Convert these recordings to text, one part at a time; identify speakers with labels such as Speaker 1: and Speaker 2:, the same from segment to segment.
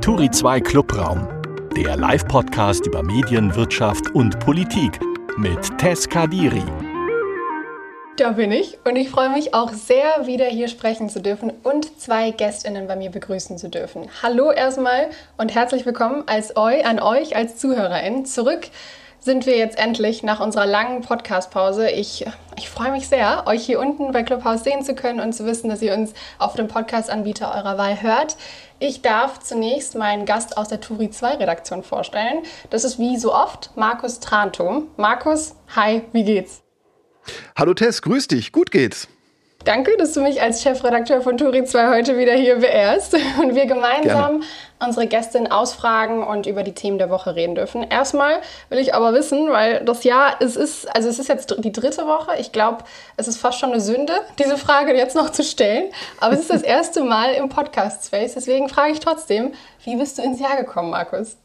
Speaker 1: Turi 2 Clubraum, der Live-Podcast über Medien, Wirtschaft und Politik mit Tess Kadiri.
Speaker 2: Da bin ich und ich freue mich auch sehr, wieder hier sprechen zu dürfen und zwei GästInnen bei mir begrüßen zu dürfen. Hallo erstmal und herzlich willkommen als eu, an euch als ZuhörerInnen zurück sind wir jetzt endlich nach unserer langen Podcast-Pause. Ich, ich freue mich sehr, euch hier unten bei Clubhouse sehen zu können und zu wissen, dass ihr uns auf dem Podcast-Anbieter eurer Wahl hört. Ich darf zunächst meinen Gast aus der Turi 2 Redaktion vorstellen. Das ist wie so oft Markus Trantum. Markus, hi, wie geht's?
Speaker 3: Hallo Tess, grüß dich, gut geht's.
Speaker 2: Danke, dass du mich als Chefredakteur von Turi 2 heute wieder hier beehrst und wir gemeinsam Gerne. Unsere Gästin ausfragen und über die Themen der Woche reden dürfen. Erstmal will ich aber wissen, weil das Jahr, es ist, also es ist jetzt die dritte Woche. Ich glaube, es ist fast schon eine Sünde, diese Frage jetzt noch zu stellen. Aber es ist das erste Mal im Podcast-Space. Deswegen frage ich trotzdem, wie bist du ins Jahr gekommen, Markus?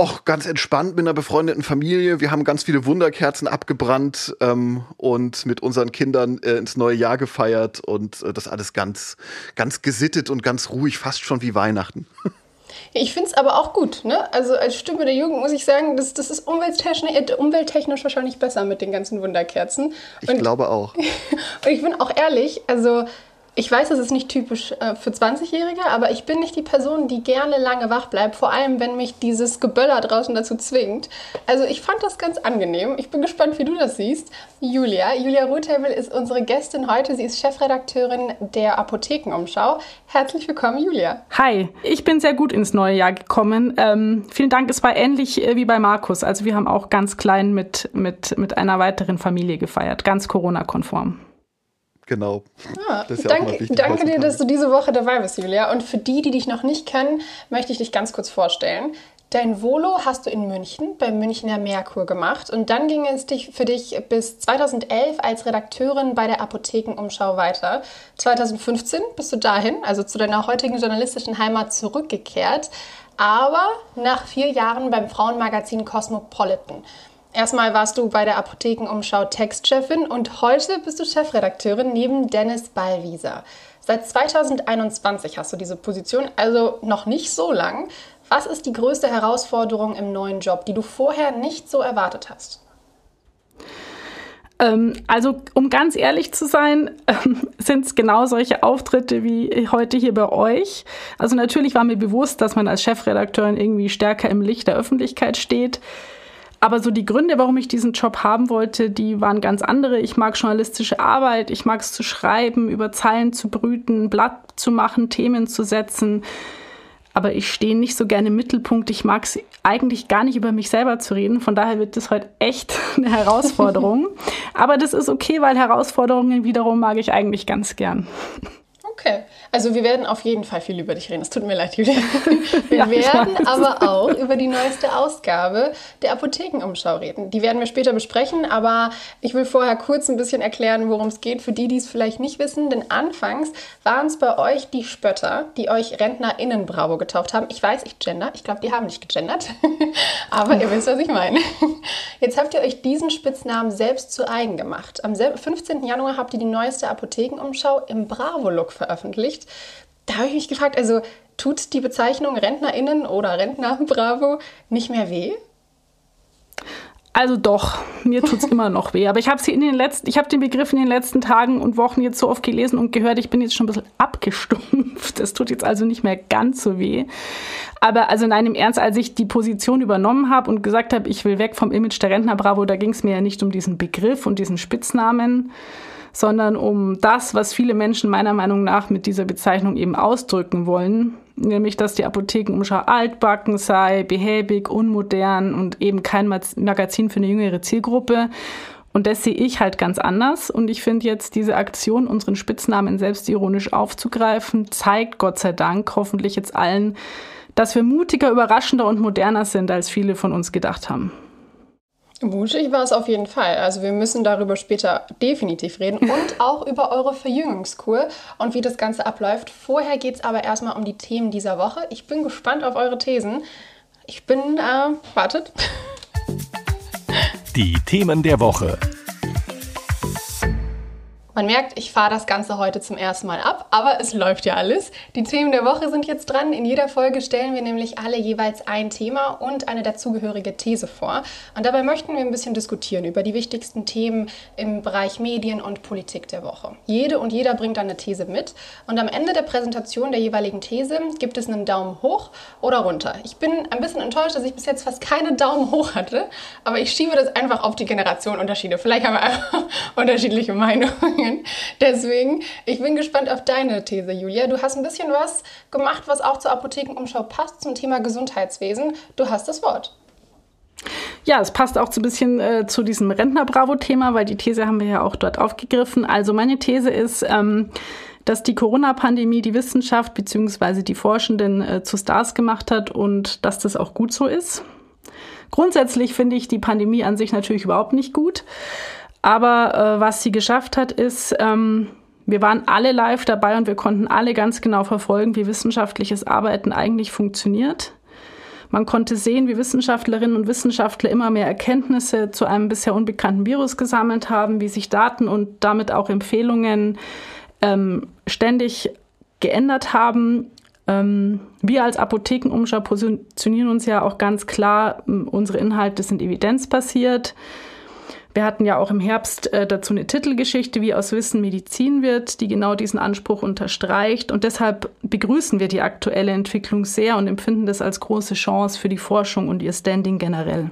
Speaker 3: Och, ganz entspannt mit einer befreundeten Familie. Wir haben ganz viele Wunderkerzen abgebrannt ähm, und mit unseren Kindern äh, ins neue Jahr gefeiert und äh, das alles ganz, ganz gesittet und ganz ruhig, fast schon wie Weihnachten.
Speaker 2: Ich finde es aber auch gut. Ne? Also als Stimme der Jugend muss ich sagen, das, das ist umwelttechnisch, äh, umwelttechnisch wahrscheinlich besser mit den ganzen Wunderkerzen.
Speaker 3: Ich glaube auch. und
Speaker 2: ich bin auch ehrlich, also ich weiß, das ist nicht typisch äh, für 20-Jährige, aber ich bin nicht die Person, die gerne lange wach bleibt, vor allem wenn mich dieses Geböller draußen dazu zwingt. Also ich fand das ganz angenehm. Ich bin gespannt, wie du das siehst. Julia, Julia Ruthebel ist unsere Gästin heute. Sie ist Chefredakteurin der Apothekenumschau. Herzlich willkommen, Julia.
Speaker 4: Hi, ich bin sehr gut ins neue Jahr gekommen. Ähm, vielen Dank, es war ähnlich äh, wie bei Markus. Also wir haben auch ganz klein mit, mit, mit einer weiteren Familie gefeiert, ganz Corona-konform.
Speaker 3: Genau.
Speaker 2: Ah, ja danke danke dir, dass du diese Woche dabei bist, Julia. Und für die, die dich noch nicht kennen, möchte ich dich ganz kurz vorstellen. Dein Volo hast du in München beim Münchner Merkur gemacht und dann ging es dich für dich bis 2011 als Redakteurin bei der Apothekenumschau weiter. 2015 bist du dahin, also zu deiner heutigen journalistischen Heimat zurückgekehrt, aber nach vier Jahren beim Frauenmagazin Cosmopolitan. Erstmal warst du bei der Apothekenumschau Textchefin und heute bist du Chefredakteurin neben Dennis Ballwieser. Seit 2021 hast du diese Position, also noch nicht so lang. Was ist die größte Herausforderung im neuen Job, die du vorher nicht so erwartet hast?
Speaker 4: Ähm, also, um ganz ehrlich zu sein, ähm, sind es genau solche Auftritte wie heute hier bei euch. Also natürlich war mir bewusst, dass man als Chefredakteurin irgendwie stärker im Licht der Öffentlichkeit steht. Aber so die Gründe, warum ich diesen Job haben wollte, die waren ganz andere. Ich mag journalistische Arbeit, ich mag es zu schreiben, über Zeilen zu brüten, Blatt zu machen, Themen zu setzen. Aber ich stehe nicht so gerne im Mittelpunkt. Ich mag es eigentlich gar nicht über mich selber zu reden. Von daher wird das heute echt eine Herausforderung. Aber das ist okay, weil Herausforderungen wiederum mag ich eigentlich ganz gern.
Speaker 2: Okay, also wir werden auf jeden Fall viel über dich reden. Es tut mir leid, Julia. Wir ja, werden aber auch über die neueste Ausgabe der Apothekenumschau reden. Die werden wir später besprechen, aber ich will vorher kurz ein bisschen erklären, worum es geht, für die, die es vielleicht nicht wissen. Denn anfangs waren es bei euch die Spötter, die euch RentnerInnen Bravo getauft haben. Ich weiß, ich gender. Ich glaube, die haben nicht gegendert. aber ihr wisst, was ich meine. Jetzt habt ihr euch diesen Spitznamen selbst zu eigen gemacht. Am 15. Januar habt ihr die neueste Apothekenumschau im Bravo-Look veröffentlicht veröffentlicht. Da habe ich mich gefragt, also tut die Bezeichnung RentnerInnen oder Rentner Bravo nicht mehr weh?
Speaker 4: Also doch, mir tut es immer noch weh. Aber ich habe in den letzten, ich habe den Begriff in den letzten Tagen und Wochen jetzt so oft gelesen und gehört, ich bin jetzt schon ein bisschen abgestumpft. Das tut jetzt also nicht mehr ganz so weh. Aber also nein, im Ernst, als ich die Position übernommen habe und gesagt habe, ich will weg vom Image der Rentner Bravo, da ging es mir ja nicht um diesen Begriff und diesen Spitznamen, sondern um das, was viele Menschen meiner Meinung nach mit dieser Bezeichnung eben ausdrücken wollen, nämlich dass die Apothekenumschau altbacken sei, behäbig, unmodern und eben kein Magazin für eine jüngere Zielgruppe. Und das sehe ich halt ganz anders. Und ich finde jetzt diese Aktion, unseren Spitznamen selbstironisch aufzugreifen, zeigt Gott sei Dank hoffentlich jetzt allen, dass wir mutiger, überraschender und moderner sind, als viele von uns gedacht haben.
Speaker 2: Mutig war es auf jeden Fall. Also wir müssen darüber später definitiv reden und auch über eure Verjüngungskur und wie das Ganze abläuft. Vorher geht es aber erstmal um die Themen dieser Woche. Ich bin gespannt auf eure Thesen. Ich bin, äh, wartet.
Speaker 1: Die Themen der Woche.
Speaker 2: Man merkt, ich fahre das Ganze heute zum ersten Mal ab, aber es läuft ja alles. Die Themen der Woche sind jetzt dran. In jeder Folge stellen wir nämlich alle jeweils ein Thema und eine dazugehörige These vor. Und dabei möchten wir ein bisschen diskutieren über die wichtigsten Themen im Bereich Medien und Politik der Woche. Jede und jeder bringt eine These mit und am Ende der Präsentation der jeweiligen These gibt es einen Daumen hoch oder runter. Ich bin ein bisschen enttäuscht, dass ich bis jetzt fast keine Daumen hoch hatte, aber ich schiebe das einfach auf die Generationenunterschiede. Vielleicht haben wir einfach unterschiedliche Meinungen. Deswegen, ich bin gespannt auf deine These, Julia. Du hast ein bisschen was gemacht, was auch zur Apothekenumschau passt, zum Thema Gesundheitswesen. Du hast das Wort.
Speaker 4: Ja, es passt auch so ein bisschen äh, zu diesem Rentner-Bravo-Thema, weil die These haben wir ja auch dort aufgegriffen. Also meine These ist, ähm, dass die Corona-Pandemie die Wissenschaft bzw. die Forschenden äh, zu Stars gemacht hat und dass das auch gut so ist. Grundsätzlich finde ich die Pandemie an sich natürlich überhaupt nicht gut. Aber äh, was sie geschafft hat, ist, ähm, wir waren alle live dabei und wir konnten alle ganz genau verfolgen, wie wissenschaftliches Arbeiten eigentlich funktioniert. Man konnte sehen, wie Wissenschaftlerinnen und Wissenschaftler immer mehr Erkenntnisse zu einem bisher unbekannten Virus gesammelt haben, wie sich Daten und damit auch Empfehlungen ähm, ständig geändert haben. Ähm, wir als Apothekenumschau positionieren uns ja auch ganz klar, unsere Inhalte sind evidenzbasiert. Wir hatten ja auch im Herbst äh, dazu eine Titelgeschichte, wie aus Wissen Medizin wird, die genau diesen Anspruch unterstreicht. Und deshalb begrüßen wir die aktuelle Entwicklung sehr und empfinden das als große Chance für die Forschung und ihr Standing generell.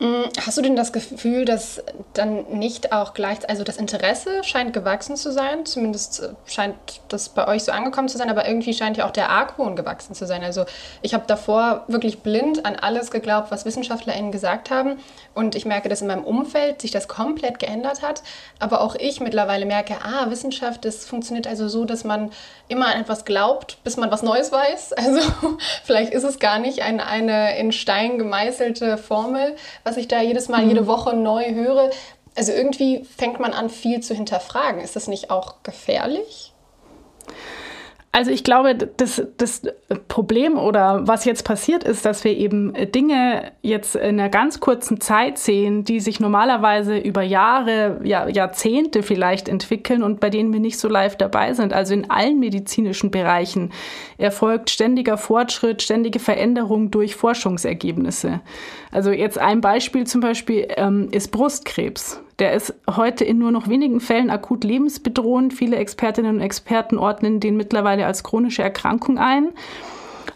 Speaker 2: Mm, hast du denn das Gefühl, dass dann nicht auch gleich, also das Interesse scheint gewachsen zu sein, zumindest äh, scheint das bei euch so angekommen zu sein, aber irgendwie scheint ja auch der Argwohn gewachsen zu sein. Also ich habe davor wirklich blind an alles geglaubt, was WissenschaftlerInnen gesagt haben und ich merke, dass in meinem Umfeld sich das komplett geändert hat, aber auch ich mittlerweile merke, ah, Wissenschaft, das funktioniert also so, dass man immer an etwas glaubt, bis man was Neues weiß. Also vielleicht ist es gar nicht ein, eine in Stein gemeißelte Formel, was ich da jedes Mal, mhm. jede Woche neu höre. Also irgendwie fängt man an, viel zu hinterfragen. Ist das nicht auch gefährlich?
Speaker 4: Also ich glaube, das, das Problem oder was jetzt passiert ist, dass wir eben Dinge jetzt in einer ganz kurzen Zeit sehen, die sich normalerweise über Jahre, ja, Jahrzehnte vielleicht entwickeln und bei denen wir nicht so live dabei sind. Also in allen medizinischen Bereichen erfolgt ständiger Fortschritt, ständige Veränderung durch Forschungsergebnisse. Also jetzt ein Beispiel zum Beispiel ähm, ist Brustkrebs. Der ist heute in nur noch wenigen Fällen akut lebensbedrohend. Viele Expertinnen und Experten ordnen den mittlerweile als chronische Erkrankung ein,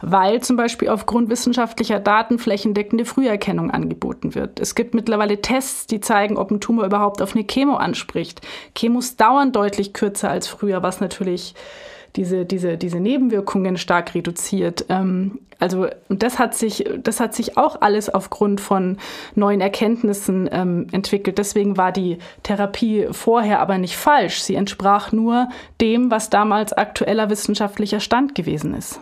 Speaker 4: weil zum Beispiel aufgrund wissenschaftlicher Daten flächendeckende Früherkennung angeboten wird. Es gibt mittlerweile Tests, die zeigen, ob ein Tumor überhaupt auf eine Chemo anspricht. Chemos dauern deutlich kürzer als früher, was natürlich diese, diese, diese Nebenwirkungen stark reduziert. Ähm, also das hat sich, das hat sich auch alles aufgrund von neuen Erkenntnissen ähm, entwickelt. Deswegen war die Therapie vorher aber nicht falsch. Sie entsprach nur dem, was damals aktueller wissenschaftlicher Stand gewesen ist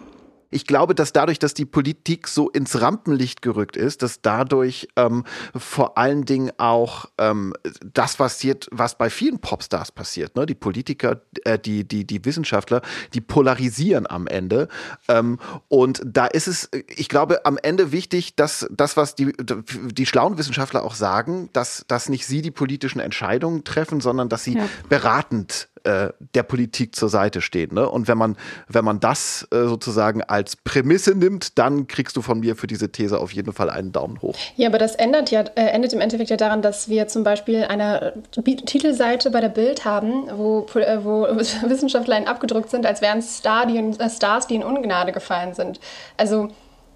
Speaker 3: ich glaube, dass dadurch, dass die Politik so ins Rampenlicht gerückt ist, dass dadurch ähm, vor allen Dingen auch ähm, das passiert, was bei vielen Popstars passiert. Ne? Die Politiker, äh, die, die, die Wissenschaftler, die polarisieren am Ende. Ähm, und da ist es, ich glaube, am Ende wichtig, dass das, was die, die schlauen Wissenschaftler auch sagen, dass, dass nicht sie die politischen Entscheidungen treffen, sondern dass sie ja. beratend äh, der Politik zur Seite steht. Ne? Und wenn man, wenn man das äh, sozusagen als Prämisse nimmt, dann kriegst du von mir für diese These auf jeden Fall einen Daumen hoch.
Speaker 2: Ja, aber das ändert ja, äh, endet im Endeffekt ja daran, dass wir zum Beispiel eine Titelseite bei der Bild haben, wo, äh, wo WissenschaftlerInnen abgedruckt sind, als wären es äh, Stars, die in Ungnade gefallen sind. Also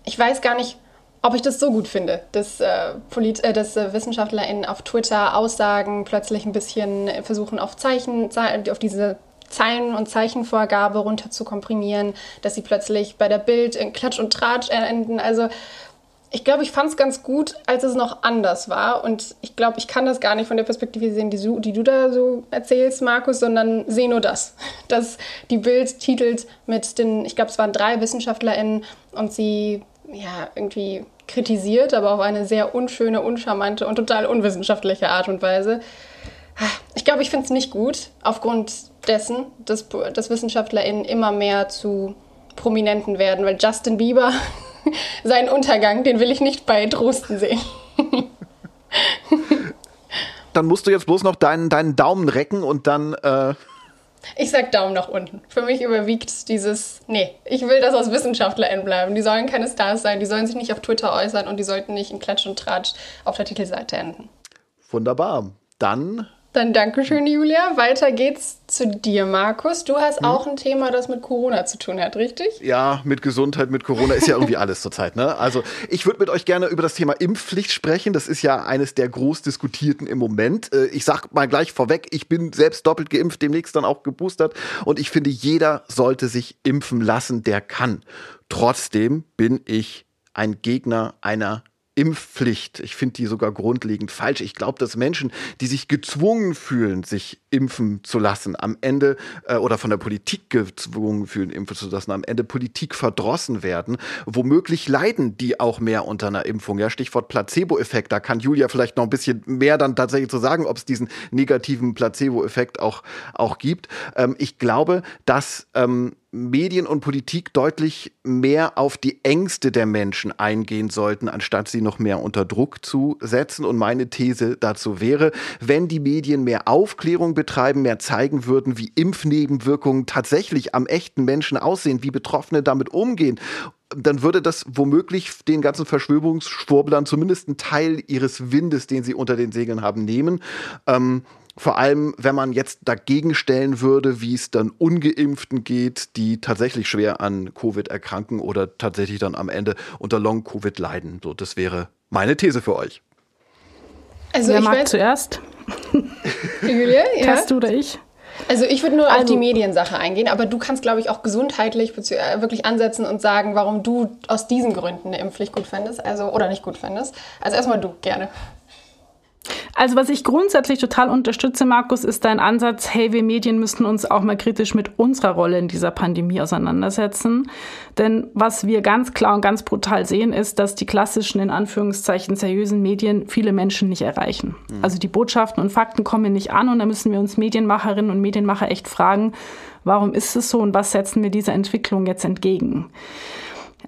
Speaker 2: ich weiß gar nicht, ob ich das so gut finde, dass, äh, Polit äh, dass äh, WissenschaftlerInnen auf Twitter Aussagen plötzlich ein bisschen versuchen, auf Zeichen, auf diese Zeilen- und Zeichenvorgabe runter zu komprimieren, dass sie plötzlich bei der Bild in Klatsch und Tratsch enden. Also ich glaube, ich fand es ganz gut, als es noch anders war. Und ich glaube, ich kann das gar nicht von der Perspektive sehen, die, die du da so erzählst, Markus, sondern sehe nur das. Dass die Bild titelt mit den, ich glaube, es waren drei WissenschaftlerInnen und sie ja irgendwie kritisiert, aber auf eine sehr unschöne, uncharmante und total unwissenschaftliche Art und Weise. Ich glaube, ich finde es nicht gut, aufgrund dessen, dass, dass WissenschaftlerInnen immer mehr zu Prominenten werden, weil Justin Bieber, seinen Untergang, den will ich nicht bei Drosten sehen.
Speaker 3: dann musst du jetzt bloß noch deinen, deinen Daumen recken und dann. Äh
Speaker 2: ich sag Daumen nach unten. Für mich überwiegt dieses, nee, ich will, dass aus WissenschaftlerInnen bleiben. Die sollen keine Stars sein, die sollen sich nicht auf Twitter äußern und die sollten nicht in Klatsch und Tratsch auf der Titelseite enden.
Speaker 3: Wunderbar. Dann
Speaker 2: dann Dankeschön, Julia. Weiter geht's zu dir, Markus. Du hast hm. auch ein Thema, das mit Corona zu tun hat, richtig?
Speaker 3: Ja, mit Gesundheit, mit Corona ist ja irgendwie alles zurzeit. Ne? Also ich würde mit euch gerne über das Thema Impfpflicht sprechen. Das ist ja eines der groß diskutierten im Moment. Äh, ich sag mal gleich vorweg, ich bin selbst doppelt geimpft, demnächst dann auch geboostert. Und ich finde, jeder sollte sich impfen lassen, der kann. Trotzdem bin ich ein Gegner einer Impfpflicht. Ich finde die sogar grundlegend falsch. Ich glaube, dass Menschen, die sich gezwungen fühlen, sich impfen zu lassen, am Ende äh, oder von der Politik gezwungen fühlen, impfen zu lassen, am Ende Politik verdrossen werden. Womöglich leiden die auch mehr unter einer Impfung. Ja, Stichwort Placebo-Effekt. Da kann Julia vielleicht noch ein bisschen mehr dann tatsächlich zu sagen, ob es diesen negativen Placebo-Effekt auch, auch gibt. Ähm, ich glaube, dass ähm, Medien und Politik deutlich mehr auf die Ängste der Menschen eingehen sollten, anstatt sie noch mehr unter Druck zu setzen. Und meine These dazu wäre, wenn die Medien mehr Aufklärung betreiben, mehr zeigen würden, wie Impfnebenwirkungen tatsächlich am echten Menschen aussehen, wie Betroffene damit umgehen dann würde das womöglich den ganzen Verschwörungsschwurblern zumindest einen Teil ihres Windes, den sie unter den Segeln haben, nehmen. Ähm, vor allem, wenn man jetzt dagegen stellen würde, wie es dann Ungeimpften geht, die tatsächlich schwer an Covid erkranken oder tatsächlich dann am Ende unter Long-Covid leiden. So, das wäre meine These für euch.
Speaker 4: Also Wer mag zuerst?
Speaker 2: Julia, ja?
Speaker 4: Hast du oder ich?
Speaker 2: Also ich würde nur also, auf die Mediensache eingehen, aber du kannst, glaube ich, auch gesundheitlich äh, wirklich ansetzen und sagen, warum du aus diesen Gründen eine Impfpflicht gut fändest, also oder nicht gut fändest. Also erstmal du gerne.
Speaker 4: Also was ich grundsätzlich total unterstütze, Markus, ist dein Ansatz, hey, wir Medien müssen uns auch mal kritisch mit unserer Rolle in dieser Pandemie auseinandersetzen. Denn was wir ganz klar und ganz brutal sehen, ist, dass die klassischen, in Anführungszeichen, seriösen Medien viele Menschen nicht erreichen. Mhm. Also die Botschaften und Fakten kommen nicht an und da müssen wir uns Medienmacherinnen und Medienmacher echt fragen, warum ist es so und was setzen wir dieser Entwicklung jetzt entgegen?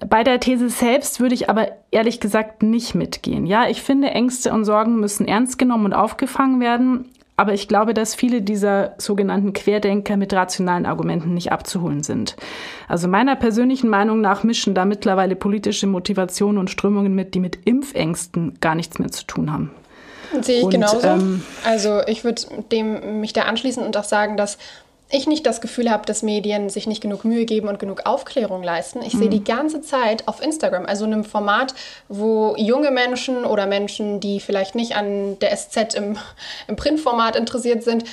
Speaker 4: Bei der These selbst würde ich aber ehrlich gesagt nicht mitgehen. Ja, ich finde, Ängste und Sorgen müssen ernst genommen und aufgefangen werden. Aber ich glaube, dass viele dieser sogenannten Querdenker mit rationalen Argumenten nicht abzuholen sind. Also meiner persönlichen Meinung nach mischen da mittlerweile politische Motivationen und Strömungen mit, die mit Impfängsten gar nichts mehr zu tun haben.
Speaker 2: Sehe ich und, genauso. Ähm, also ich würde dem mich da anschließen und auch sagen, dass ich nicht das Gefühl habe, dass Medien sich nicht genug Mühe geben und genug Aufklärung leisten. Ich mhm. sehe die ganze Zeit auf Instagram, also in einem Format, wo junge Menschen oder Menschen, die vielleicht nicht an der SZ im, im Printformat interessiert sind,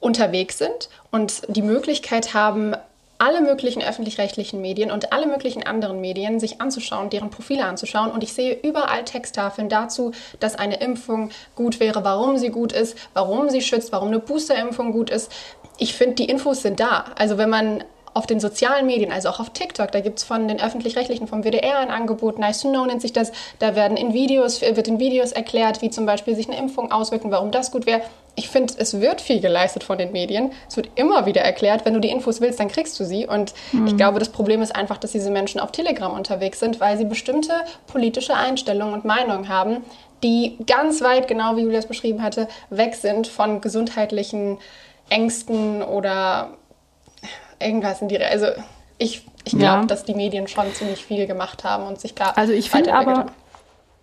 Speaker 2: unterwegs sind und die Möglichkeit haben, alle möglichen öffentlich-rechtlichen Medien und alle möglichen anderen Medien sich anzuschauen, deren Profile anzuschauen. Und ich sehe überall Texttafeln dazu, dass eine Impfung gut wäre, warum sie gut ist, warum sie schützt, warum eine Boosterimpfung gut ist ich finde, die Infos sind da. Also wenn man auf den sozialen Medien, also auch auf TikTok, da gibt es von den Öffentlich-Rechtlichen, vom WDR ein Angebot, Nice to Know nennt sich das, da werden in Videos, wird in Videos erklärt, wie zum Beispiel sich eine Impfung auswirkt und warum das gut wäre. Ich finde, es wird viel geleistet von den Medien. Es wird immer wieder erklärt, wenn du die Infos willst, dann kriegst du sie. Und mhm. ich glaube, das Problem ist einfach, dass diese Menschen auf Telegram unterwegs sind, weil sie bestimmte politische Einstellungen und Meinungen haben, die ganz weit, genau wie Julius beschrieben hatte, weg sind von gesundheitlichen Ängsten oder irgendwas in die Also ich, ich glaube, ja. dass die Medien schon ziemlich viel gemacht haben und sich da.
Speaker 4: Also ich finde aber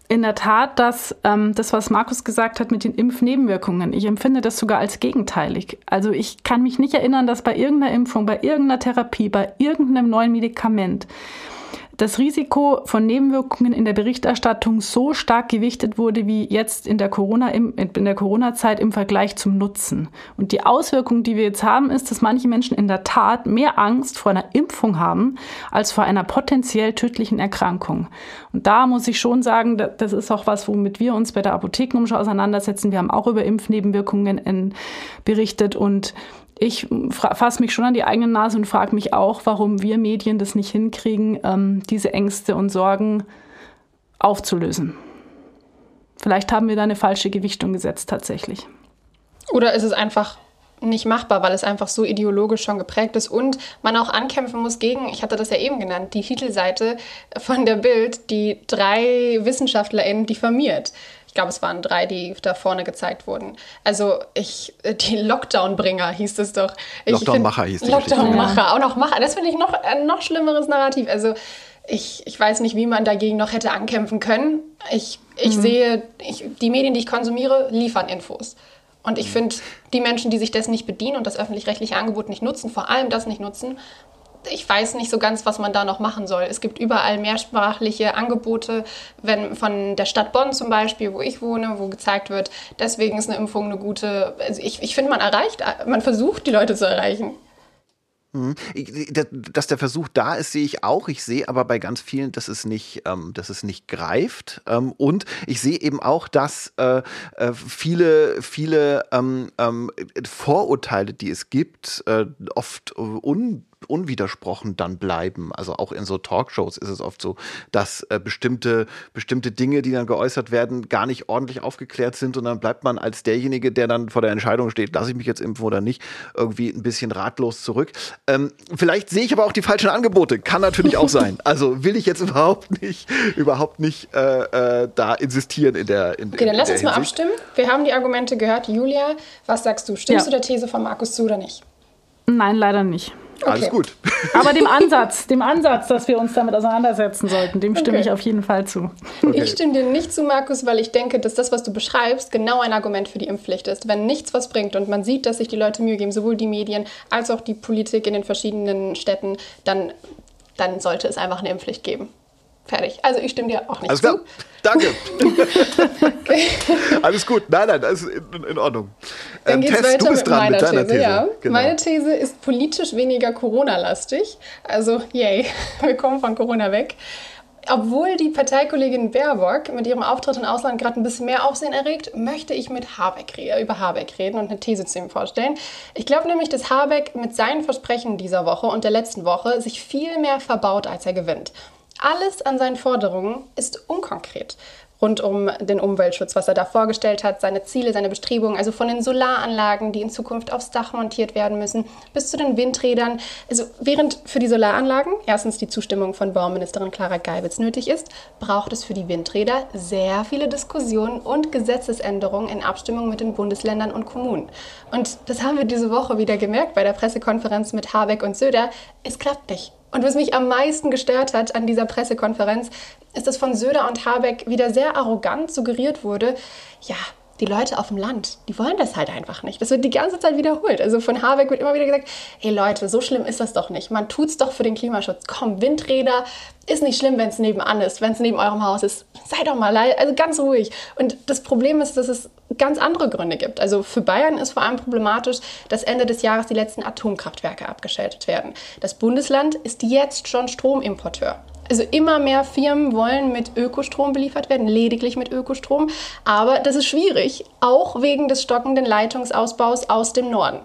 Speaker 4: in der Tat, dass ähm, das, was Markus gesagt hat mit den Impfnebenwirkungen, ich empfinde das sogar als gegenteilig. Also ich kann mich nicht erinnern, dass bei irgendeiner Impfung, bei irgendeiner Therapie, bei irgendeinem neuen Medikament das Risiko von Nebenwirkungen in der Berichterstattung so stark gewichtet wurde wie jetzt in der Corona-Zeit im Vergleich zum Nutzen. Und die Auswirkung, die wir jetzt haben, ist, dass manche Menschen in der Tat mehr Angst vor einer Impfung haben als vor einer potenziell tödlichen Erkrankung. Und da muss ich schon sagen, das ist auch was, womit wir uns bei der Apothekenumschau auseinandersetzen. Wir haben auch über Impfnebenwirkungen berichtet und ich fasse mich schon an die eigene Nase und frage mich auch, warum wir Medien das nicht hinkriegen, ähm, diese Ängste und Sorgen aufzulösen. Vielleicht haben wir da eine falsche Gewichtung gesetzt tatsächlich.
Speaker 2: Oder ist es einfach nicht machbar, weil es einfach so ideologisch schon geprägt ist und man auch ankämpfen muss gegen, ich hatte das ja eben genannt, die Titelseite von der Bild, die drei WissenschaftlerInnen diffamiert glaube, es waren drei, die da vorne gezeigt wurden. Also ich, die Lockdown-Bringer hieß es doch.
Speaker 3: Lockdown-Macher hieß
Speaker 2: es. Lockdown-Macher, auch noch Macher. Das finde ich noch ein noch schlimmeres Narrativ. Also ich, ich weiß nicht, wie man dagegen noch hätte ankämpfen können. Ich, ich mhm. sehe, ich, die Medien, die ich konsumiere, liefern Infos. Und ich finde, die Menschen, die sich dessen nicht bedienen und das öffentlich-rechtliche Angebot nicht nutzen, vor allem das nicht nutzen, ich weiß nicht so ganz, was man da noch machen soll. Es gibt überall mehrsprachliche Angebote, wenn von der Stadt Bonn zum Beispiel, wo ich wohne, wo gezeigt wird, deswegen ist eine Impfung eine gute. Also ich, ich finde, man erreicht, man versucht, die Leute zu erreichen.
Speaker 3: Mhm. Dass der Versuch da ist, sehe ich auch. Ich sehe aber bei ganz vielen, dass es nicht, ähm, dass es nicht greift. Ähm, und ich sehe eben auch, dass äh, äh, viele, viele ähm, ähm Vorurteile, die es gibt, äh, oft un unwidersprochen dann bleiben. Also auch in so Talkshows ist es oft so, dass äh, bestimmte, bestimmte Dinge, die dann geäußert werden, gar nicht ordentlich aufgeklärt sind und dann bleibt man als derjenige, der dann vor der Entscheidung steht, lasse ich mich jetzt impfen oder nicht, irgendwie ein bisschen ratlos zurück. Ähm, vielleicht sehe ich aber auch die falschen Angebote, kann natürlich auch sein. Also will ich jetzt überhaupt nicht, überhaupt nicht äh, äh, da insistieren in der in,
Speaker 2: Okay, dann lass uns mal abstimmen. Wir haben die Argumente gehört. Julia, was sagst du? Stimmst ja. du der These von Markus zu oder nicht?
Speaker 4: Nein, leider nicht.
Speaker 3: Okay. Alles gut.
Speaker 4: Aber dem Ansatz, dem Ansatz, dass wir uns damit auseinandersetzen sollten, dem stimme okay. ich auf jeden Fall zu.
Speaker 2: Okay. Ich stimme dir nicht zu, Markus, weil ich denke, dass das, was du beschreibst, genau ein Argument für die Impfpflicht ist. Wenn nichts was bringt und man sieht, dass sich die Leute Mühe geben, sowohl die Medien als auch die Politik in den verschiedenen Städten, dann, dann sollte es einfach eine Impfpflicht geben. Fertig. Also ich stimme dir auch nicht Alles zu.
Speaker 3: Klar. Danke. okay. Alles gut. Nein, nein, das ist in, in Ordnung.
Speaker 2: Dann ähm, geht's Tess, weiter mit meiner mit These. These. Ja. Genau. Meine These ist politisch weniger Corona-lastig. Also, yay, wir kommen von Corona weg. Obwohl die Parteikollegin Baerbock mit ihrem Auftritt im Ausland gerade ein bisschen mehr Aufsehen erregt, möchte ich mit Habeck über Habeck reden und eine These zu ihm vorstellen. Ich glaube nämlich, dass Habeck mit seinen Versprechen dieser Woche und der letzten Woche sich viel mehr verbaut, als er gewinnt. Alles an seinen Forderungen ist unkonkret rund um den Umweltschutz, was er da vorgestellt hat, seine Ziele, seine Bestrebungen, also von den Solaranlagen, die in Zukunft aufs Dach montiert werden müssen, bis zu den Windrädern. Also während für die Solaranlagen erstens die Zustimmung von Bauministerin Clara Geiwitz nötig ist, braucht es für die Windräder sehr viele Diskussionen und Gesetzesänderungen in Abstimmung mit den Bundesländern und Kommunen. Und das haben wir diese Woche wieder gemerkt bei der Pressekonferenz mit Habeck und Söder. Es klappt nicht. Und was mich am meisten gestört hat an dieser Pressekonferenz, ist, dass von Söder und Habeck wieder sehr arrogant suggeriert wurde, ja, die Leute auf dem Land, die wollen das halt einfach nicht. Das wird die ganze Zeit wiederholt. Also von Habeck wird immer wieder gesagt, hey Leute, so schlimm ist das doch nicht. Man tut's doch für den Klimaschutz. Komm, Windräder ist nicht schlimm, wenn es nebenan ist, wenn es neben eurem Haus ist. Sei doch mal leid, also ganz ruhig. Und das Problem ist, dass es ganz andere Gründe gibt. Also für Bayern ist vor allem problematisch, dass Ende des Jahres die letzten Atomkraftwerke abgeschaltet werden. Das Bundesland ist jetzt schon Stromimporteur. Also immer mehr Firmen wollen mit Ökostrom beliefert werden, lediglich mit Ökostrom. Aber das ist schwierig, auch wegen des stockenden Leitungsausbaus aus dem Norden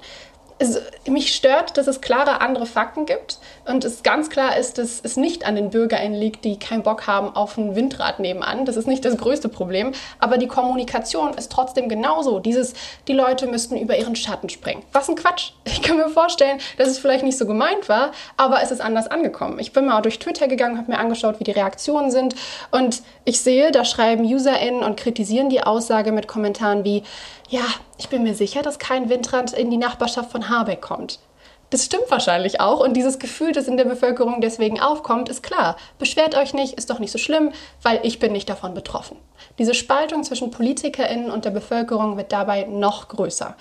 Speaker 2: es, mich stört, dass es klare andere Fakten gibt und es ganz klar ist, dass es nicht an den BürgerInnen liegt, die keinen Bock haben auf ein Windrad nebenan. Das ist nicht das größte Problem, aber die Kommunikation ist trotzdem genauso. Dieses, die Leute müssten über ihren Schatten springen. Was ein Quatsch. Ich kann mir vorstellen, dass es vielleicht nicht so gemeint war, aber es ist anders angekommen. Ich bin mal durch Twitter gegangen, habe mir angeschaut, wie die Reaktionen sind und ich sehe, da schreiben UserInnen und kritisieren die Aussage mit Kommentaren wie, ja, ich bin mir sicher, dass kein Windrad in die Nachbarschaft von Habeck kommt. Das stimmt wahrscheinlich auch und dieses Gefühl, das in der Bevölkerung deswegen aufkommt, ist klar. Beschwert euch nicht, ist doch nicht so schlimm, weil ich bin nicht davon betroffen. Diese Spaltung zwischen PolitikerInnen und der Bevölkerung wird dabei noch größer.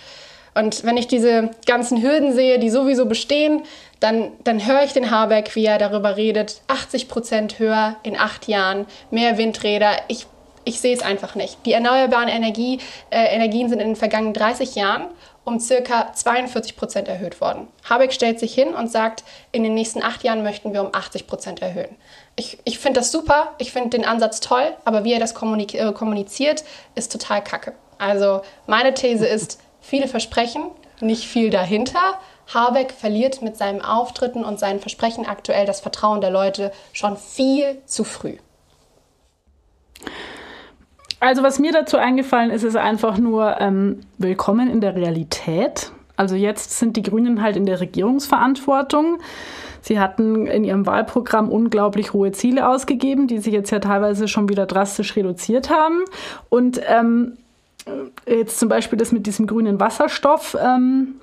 Speaker 2: Und wenn ich diese ganzen Hürden sehe, die sowieso bestehen, dann, dann höre ich den Habeck, wie er darüber redet, 80 Prozent höher in acht Jahren, mehr Windräder. Ich ich sehe es einfach nicht. Die erneuerbaren Energie, äh, Energien sind in den vergangenen 30 Jahren um circa 42 Prozent erhöht worden. Habeck stellt sich hin und sagt, in den nächsten acht Jahren möchten wir um 80 Prozent erhöhen. Ich, ich finde das super, ich finde den Ansatz toll, aber wie er das äh, kommuniziert, ist total kacke. Also meine These ist, viele Versprechen, nicht viel dahinter. Habeck verliert mit seinen Auftritten und seinen Versprechen aktuell das Vertrauen der Leute schon viel zu früh.
Speaker 4: Also was mir dazu eingefallen ist, ist einfach nur ähm, willkommen in der Realität. Also jetzt sind die Grünen halt in der Regierungsverantwortung. Sie hatten in ihrem Wahlprogramm unglaublich hohe Ziele ausgegeben, die sich jetzt ja teilweise schon wieder drastisch reduziert haben. Und ähm, jetzt zum Beispiel das mit diesem grünen Wasserstoff. Ähm,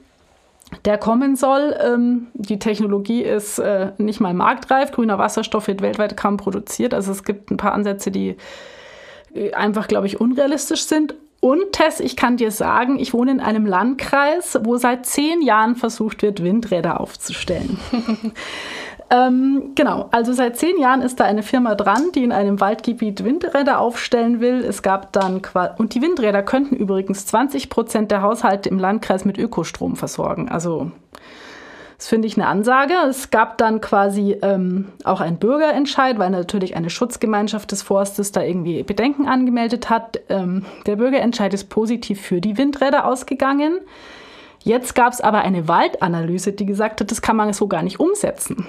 Speaker 4: der kommen soll. Ähm, die Technologie ist äh, nicht mal marktreif. Grüner Wasserstoff wird weltweit kaum produziert. Also es gibt ein paar Ansätze, die einfach, glaube ich, unrealistisch sind. Und Tess, ich kann dir sagen, ich wohne in einem Landkreis, wo seit zehn Jahren versucht wird, Windräder aufzustellen. ähm, genau, also seit zehn Jahren ist da eine Firma dran, die in einem Waldgebiet Windräder aufstellen will. Es gab dann und die Windräder könnten übrigens 20 Prozent der Haushalte im Landkreis mit Ökostrom versorgen. Also das finde ich eine Ansage. Es gab dann quasi ähm, auch einen Bürgerentscheid, weil natürlich eine Schutzgemeinschaft des Forstes da irgendwie Bedenken angemeldet hat. Ähm, der Bürgerentscheid ist positiv für die Windräder ausgegangen. Jetzt gab es aber eine Waldanalyse, die gesagt hat, das kann man so gar nicht umsetzen.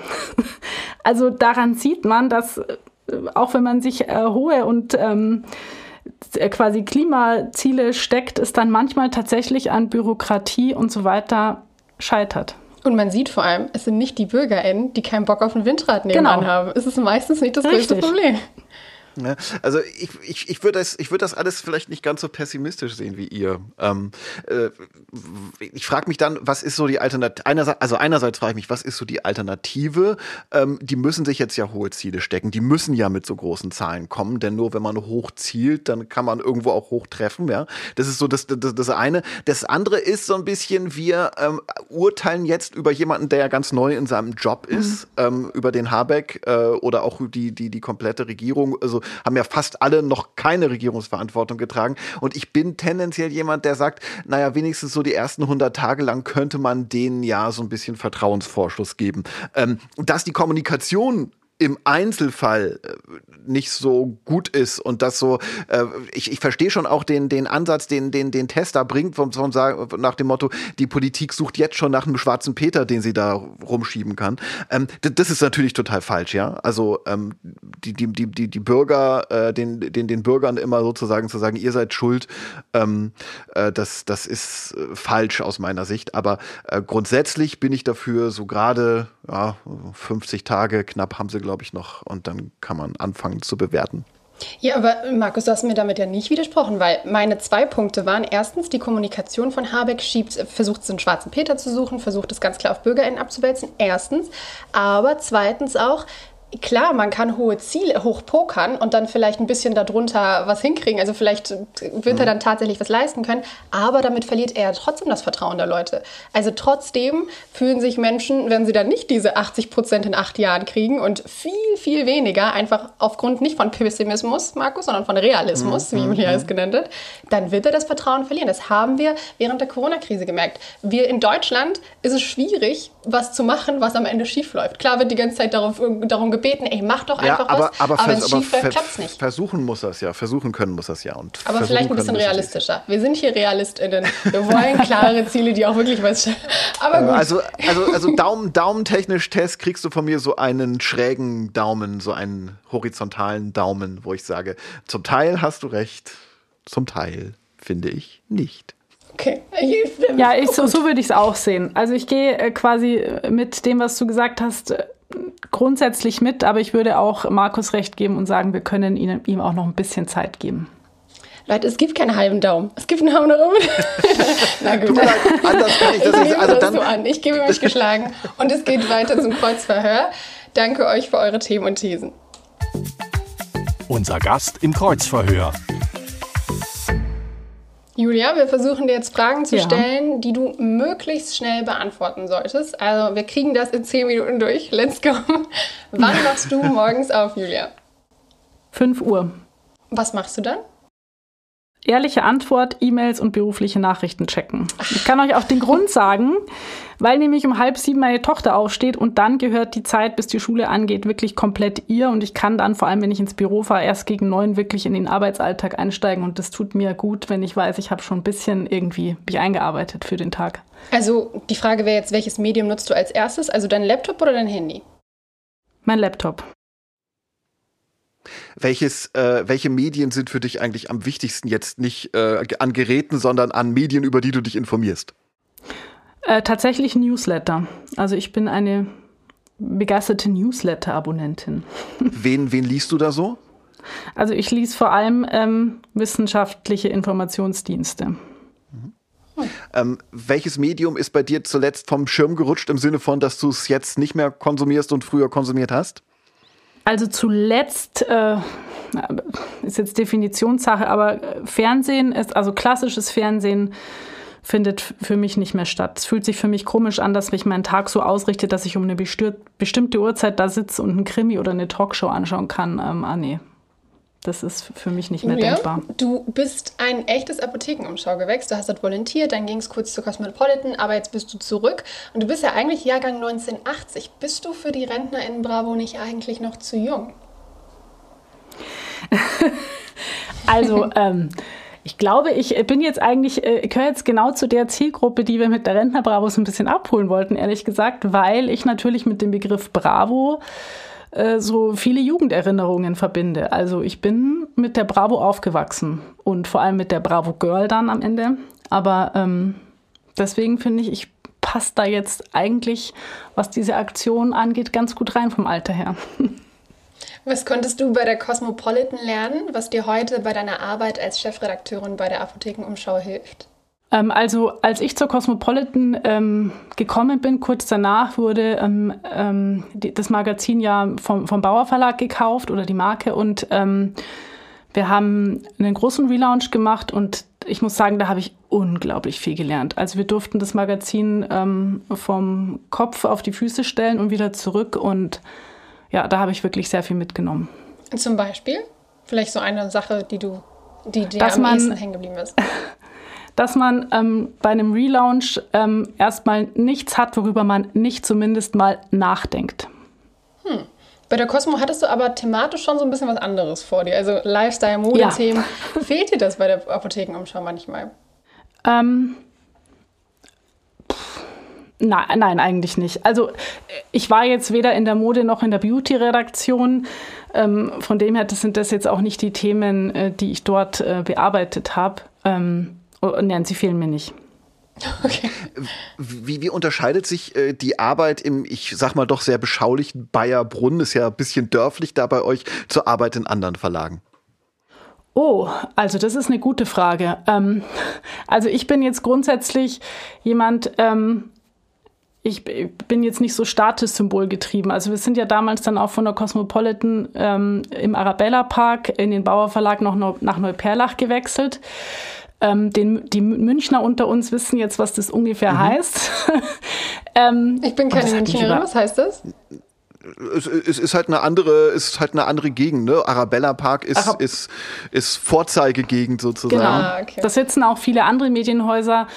Speaker 4: also daran sieht man, dass äh, auch wenn man sich äh, hohe und ähm, äh, quasi Klimaziele steckt, es dann manchmal tatsächlich an Bürokratie und so weiter scheitert.
Speaker 2: Und man sieht vor allem, es sind nicht die BürgerInnen, die keinen Bock auf ein Windrad nebenan genau. haben. Es ist meistens nicht das Richtig. größte Problem.
Speaker 3: Ja, also ich, ich, ich würde das, würd das alles vielleicht nicht ganz so pessimistisch sehen wie ihr. Ähm, äh, ich frage mich dann, was ist so die Alternative? Einerseits, also einerseits frage ich mich, was ist so die Alternative? Ähm, die müssen sich jetzt ja hohe Ziele stecken. Die müssen ja mit so großen Zahlen kommen, denn nur wenn man hoch zielt, dann kann man irgendwo auch hoch treffen. Ja, das ist so das, das, das eine. Das andere ist so ein bisschen, wir ähm, urteilen jetzt über jemanden, der ja ganz neu in seinem Job ist, mhm. ähm, über den Habeck äh, oder auch die, die, die komplette Regierung. Also haben ja fast alle noch keine Regierungsverantwortung getragen. Und ich bin tendenziell jemand, der sagt, naja, wenigstens so die ersten 100 Tage lang könnte man denen ja so ein bisschen Vertrauensvorschuss geben. Ähm, dass die Kommunikation im Einzelfall äh, nicht so gut ist und das so, äh, ich, ich verstehe schon auch den, den Ansatz, den, den, den Tester bringt, vom, vom, nach dem Motto, die Politik sucht jetzt schon nach einem schwarzen Peter, den sie da rumschieben kann. Ähm, das ist natürlich total falsch, ja. Also ähm, die, die, die, die, die Bürger, äh, den, den, den Bürgern immer sozusagen zu sagen, ihr seid schuld, ähm, äh, das, das ist äh, falsch aus meiner Sicht. Aber äh, grundsätzlich bin ich dafür, so gerade ja, 50 Tage knapp haben sie, glaube ich, noch und dann kann man anfangen zu bewerten.
Speaker 2: Ja, aber Markus, du hast mir damit ja nicht widersprochen, weil meine zwei Punkte waren erstens, die Kommunikation von Habeck schiebt, versucht es einen schwarzen Peter zu suchen, versucht es ganz klar auf BürgerInnen abzuwälzen, erstens. Aber zweitens auch, Klar, man kann hohe Ziele hochpokern und dann vielleicht ein bisschen darunter was hinkriegen. Also vielleicht wird mhm. er dann tatsächlich was leisten können, aber damit verliert er trotzdem das Vertrauen der Leute. Also trotzdem fühlen sich Menschen, wenn sie dann nicht diese 80 Prozent in acht Jahren kriegen und viel, viel weniger, einfach aufgrund nicht von Pessimismus, Markus, sondern von Realismus, mhm. wie Julia es genannt hat, dann wird er das Vertrauen verlieren. Das haben wir während der Corona-Krise gemerkt. Wir in Deutschland ist es schwierig, was zu machen, was am Ende schief läuft. Klar wird die ganze Zeit darauf, darum gebeten, ey, mach doch einfach
Speaker 3: ja, aber,
Speaker 2: was.
Speaker 3: Aber, aber, wenn es schief läuft, klappt es nicht. Versuchen muss das ja, versuchen können muss das ja. Und
Speaker 2: aber vielleicht ein bisschen realistischer. Wir sind hier RealistInnen. Wir wollen klare Ziele, die auch wirklich was
Speaker 3: Aber gut. Also, also, also Daumen, daumentechnisch Test kriegst du von mir so einen schrägen Daumen, so einen horizontalen Daumen, wo ich sage, zum Teil hast du recht, zum Teil finde ich nicht.
Speaker 2: Okay.
Speaker 4: Ja, ich, so, so würde ich es auch sehen. Also ich gehe äh, quasi mit dem, was du gesagt hast, äh, grundsätzlich mit, aber ich würde auch Markus recht geben und sagen, wir können ihm, ihm auch noch ein bisschen Zeit geben.
Speaker 2: Leute, es gibt keinen halben Daumen. Es gibt einen Daumen nach oben. Na gut. Leid, anders kann ich das ich nicht. Also dann so an. Ich gebe mich geschlagen. Und es geht weiter zum Kreuzverhör. Danke euch für eure Themen und Thesen.
Speaker 1: Unser Gast im Kreuzverhör.
Speaker 2: Julia, wir versuchen dir jetzt Fragen zu ja. stellen, die du möglichst schnell beantworten solltest. Also wir kriegen das in zehn Minuten durch. Let's go. Wann machst du morgens auf, Julia?
Speaker 4: 5 Uhr.
Speaker 2: Was machst du dann?
Speaker 4: Ehrliche Antwort, E-Mails und berufliche Nachrichten checken. Ich kann euch auch den Grund sagen, weil nämlich um halb sieben meine Tochter aufsteht und dann gehört die Zeit, bis die Schule angeht, wirklich komplett ihr und ich kann dann, vor allem wenn ich ins Büro fahre, erst gegen neun wirklich in den Arbeitsalltag einsteigen und das tut mir gut, wenn ich weiß, ich habe schon ein bisschen irgendwie mich eingearbeitet für den Tag.
Speaker 2: Also die Frage wäre jetzt, welches Medium nutzt du als erstes? Also dein Laptop oder dein Handy?
Speaker 4: Mein Laptop.
Speaker 3: Welches, äh, welche Medien sind für dich eigentlich am wichtigsten jetzt nicht äh, an Geräten, sondern an Medien, über die du dich informierst?
Speaker 4: Äh, tatsächlich Newsletter. Also ich bin eine begeisterte Newsletter-Abonnentin.
Speaker 3: Wen, wen liest du da so?
Speaker 4: Also ich lese vor allem ähm, wissenschaftliche Informationsdienste.
Speaker 3: Ähm, welches Medium ist bei dir zuletzt vom Schirm gerutscht im Sinne von, dass du es jetzt nicht mehr konsumierst und früher konsumiert hast?
Speaker 4: Also zuletzt äh, ist jetzt Definitionssache, aber Fernsehen ist, also klassisches Fernsehen findet für mich nicht mehr statt. Es fühlt sich für mich komisch an, dass mich mein Tag so ausrichtet, dass ich um eine bestimmte Uhrzeit da sitze und einen Krimi oder eine Talkshow anschauen kann. Ähm, ah nee, das ist für mich nicht mehr Julia, denkbar.
Speaker 2: Du bist ein echtes Apothekenumschau-Gewächs. Du hast dort volontiert, dann ging es kurz zu Cosmopolitan, aber jetzt bist du zurück. Und du bist ja eigentlich Jahrgang 1980. Bist du für die Rentner in Bravo nicht eigentlich noch zu jung?
Speaker 4: also, ähm, ich glaube, ich bin jetzt eigentlich, äh, ich gehöre jetzt genau zu der Zielgruppe, die wir mit der Rentner Bravo so ein bisschen abholen wollten, ehrlich gesagt, weil ich natürlich mit dem Begriff Bravo äh, so viele Jugenderinnerungen verbinde. Also ich bin mit der Bravo aufgewachsen und vor allem mit der Bravo Girl dann am Ende. Aber ähm, deswegen finde ich, ich passe da jetzt eigentlich, was diese Aktion angeht, ganz gut rein vom Alter her.
Speaker 2: Was konntest du bei der Cosmopolitan lernen, was dir heute bei deiner Arbeit als Chefredakteurin bei der Apothekenumschau hilft?
Speaker 4: Ähm, also als ich zur Cosmopolitan ähm, gekommen bin, kurz danach wurde ähm, ähm die, das Magazin ja vom, vom Bauer Verlag gekauft oder die Marke und ähm, wir haben einen großen Relaunch gemacht und ich muss sagen, da habe ich unglaublich viel gelernt. Also wir durften das Magazin ähm, vom Kopf auf die Füße stellen und wieder zurück und ja, da habe ich wirklich sehr viel mitgenommen.
Speaker 2: Zum Beispiel? Vielleicht so eine Sache, die du, die dir Dass am man, hängen geblieben ist.
Speaker 4: dass man ähm, bei einem Relaunch ähm, erstmal nichts hat, worüber man nicht zumindest mal nachdenkt.
Speaker 2: Hm. Bei der Cosmo hattest du aber thematisch schon so ein bisschen was anderes vor dir. Also Lifestyle, Modethemen. Ja. Fehlt dir das bei der Apothekenumschau manchmal?
Speaker 4: Ähm, Nein, nein, eigentlich nicht. Also ich war jetzt weder in der Mode noch in der Beauty-Redaktion. Ähm, von dem her das sind das jetzt auch nicht die Themen, äh, die ich dort äh, bearbeitet habe. Ähm, nein, sie fehlen mir nicht.
Speaker 3: Okay. Wie, wie, unterscheidet sich äh, die Arbeit im, ich sag mal doch sehr beschaulichen Bayerbrunn, ist ja ein bisschen dörflich da bei euch, zur Arbeit in anderen Verlagen?
Speaker 4: Oh, also das ist eine gute Frage. Ähm, also ich bin jetzt grundsätzlich jemand, ähm, ich bin jetzt nicht so Statussymbol getrieben. Also wir sind ja damals dann auch von der Cosmopolitan ähm, im Arabella Park in den Bauer Verlag noch nach Neuperlach gewechselt. Ähm, den, die Münchner unter uns wissen jetzt, was das ungefähr mhm. heißt.
Speaker 2: ähm, ich bin keine Münchnerin, was heißt das?
Speaker 3: Es, es, ist halt eine andere, ist halt eine andere Gegend, ne? Arabella Park ist, Arab ist, ist Vorzeigegegend sozusagen. Genau.
Speaker 4: Ah, okay. Da sitzen auch viele andere Medienhäuser.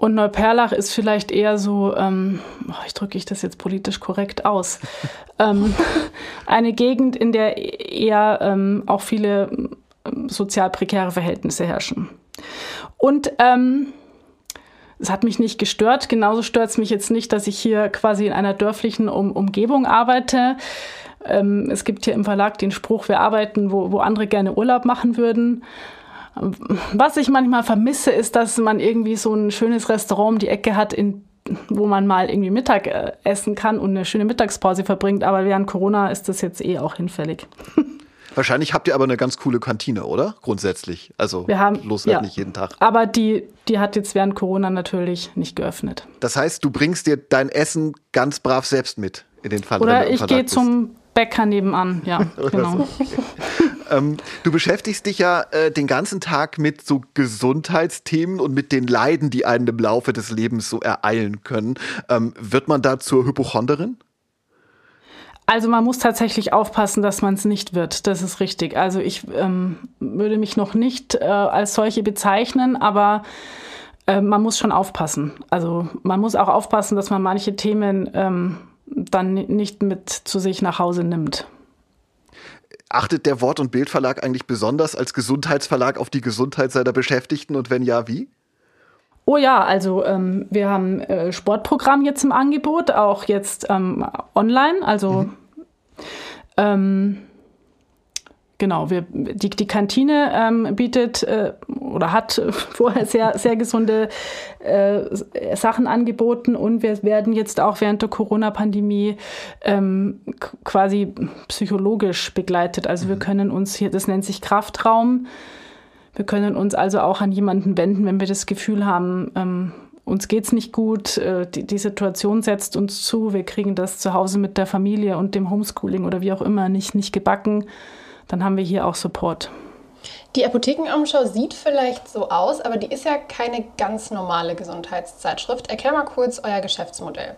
Speaker 4: Und Neuperlach ist vielleicht eher so, ähm, oh, ich drücke ich das jetzt politisch korrekt aus, ähm, eine Gegend, in der eher ähm, auch viele ähm, sozial prekäre Verhältnisse herrschen. Und ähm, es hat mich nicht gestört. Genauso stört es mich jetzt nicht, dass ich hier quasi in einer dörflichen um Umgebung arbeite. Ähm, es gibt hier im Verlag den Spruch, wir arbeiten, wo, wo andere gerne Urlaub machen würden. Was ich manchmal vermisse, ist, dass man irgendwie so ein schönes Restaurant um die Ecke hat, in, wo man mal irgendwie Mittag äh, essen kann und eine schöne Mittagspause verbringt. Aber während Corona ist das jetzt eh auch hinfällig.
Speaker 3: Wahrscheinlich habt ihr aber eine ganz coole Kantine, oder? Grundsätzlich. Also
Speaker 4: wir haben,
Speaker 3: los halt ja, nicht jeden Tag.
Speaker 4: Aber die, die hat jetzt während Corona natürlich nicht geöffnet.
Speaker 3: Das heißt, du bringst dir dein Essen ganz brav selbst mit in den Fall.
Speaker 4: Oder ich gehe zum Bäcker nebenan, ja, genau.
Speaker 3: ähm, du beschäftigst dich ja äh, den ganzen Tag mit so Gesundheitsthemen und mit den Leiden, die einen im Laufe des Lebens so ereilen können. Ähm, wird man da zur Hypochonderin?
Speaker 4: Also man muss tatsächlich aufpassen, dass man es nicht wird. Das ist richtig. Also ich ähm, würde mich noch nicht äh, als solche bezeichnen, aber äh, man muss schon aufpassen. Also man muss auch aufpassen, dass man manche Themen ähm, dann nicht mit zu sich nach Hause nimmt.
Speaker 3: Achtet der Wort- und Bildverlag eigentlich besonders als Gesundheitsverlag auf die Gesundheit seiner Beschäftigten und wenn ja, wie?
Speaker 4: Oh ja, also ähm, wir haben äh, Sportprogramm jetzt im Angebot, auch jetzt ähm, online. Also mhm. ähm, genau, wir, die, die Kantine ähm, bietet äh, oder hat vorher sehr, sehr gesunde äh, Sachen angeboten und wir werden jetzt auch während der Corona-Pandemie ähm, quasi psychologisch begleitet. Also mhm. wir können uns hier, das nennt sich Kraftraum, wir können uns also auch an jemanden wenden, wenn wir das Gefühl haben, ähm, uns geht's nicht gut, äh, die, die, Situation setzt uns zu, wir kriegen das zu Hause mit der Familie und dem Homeschooling oder wie auch immer nicht, nicht gebacken dann haben wir hier auch Support.
Speaker 2: Die Apothekenumschau sieht vielleicht so aus, aber die ist ja keine ganz normale Gesundheitszeitschrift. Erklär mal kurz euer Geschäftsmodell.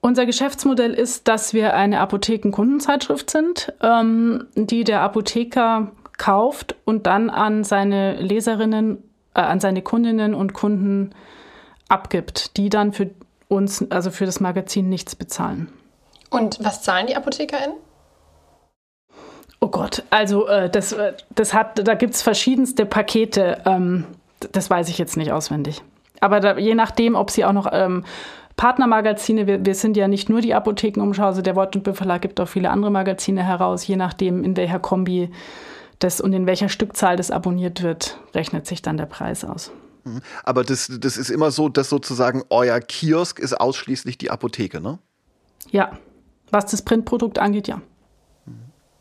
Speaker 4: Unser Geschäftsmodell ist, dass wir eine Apothekenkundenzeitschrift sind, ähm, die der Apotheker kauft und dann an seine Leserinnen, äh, an seine Kundinnen und Kunden abgibt, die dann für uns, also für das Magazin nichts bezahlen.
Speaker 2: Und was zahlen die ApothekerInnen?
Speaker 4: Oh Gott, also äh, das, äh, das hat, da gibt es verschiedenste Pakete. Ähm, das weiß ich jetzt nicht auswendig. Aber da, je nachdem, ob sie auch noch ähm, Partnermagazine, wir, wir, sind ja nicht nur die Apothekenumschau, also der Wort- und Bildverlag gibt auch viele andere Magazine heraus, je nachdem, in welcher Kombi das und in welcher Stückzahl das abonniert wird, rechnet sich dann der Preis aus.
Speaker 3: Mhm. Aber das, das ist immer so, dass sozusagen euer Kiosk ist ausschließlich die Apotheke, ne?
Speaker 4: Ja, was das Printprodukt angeht, ja.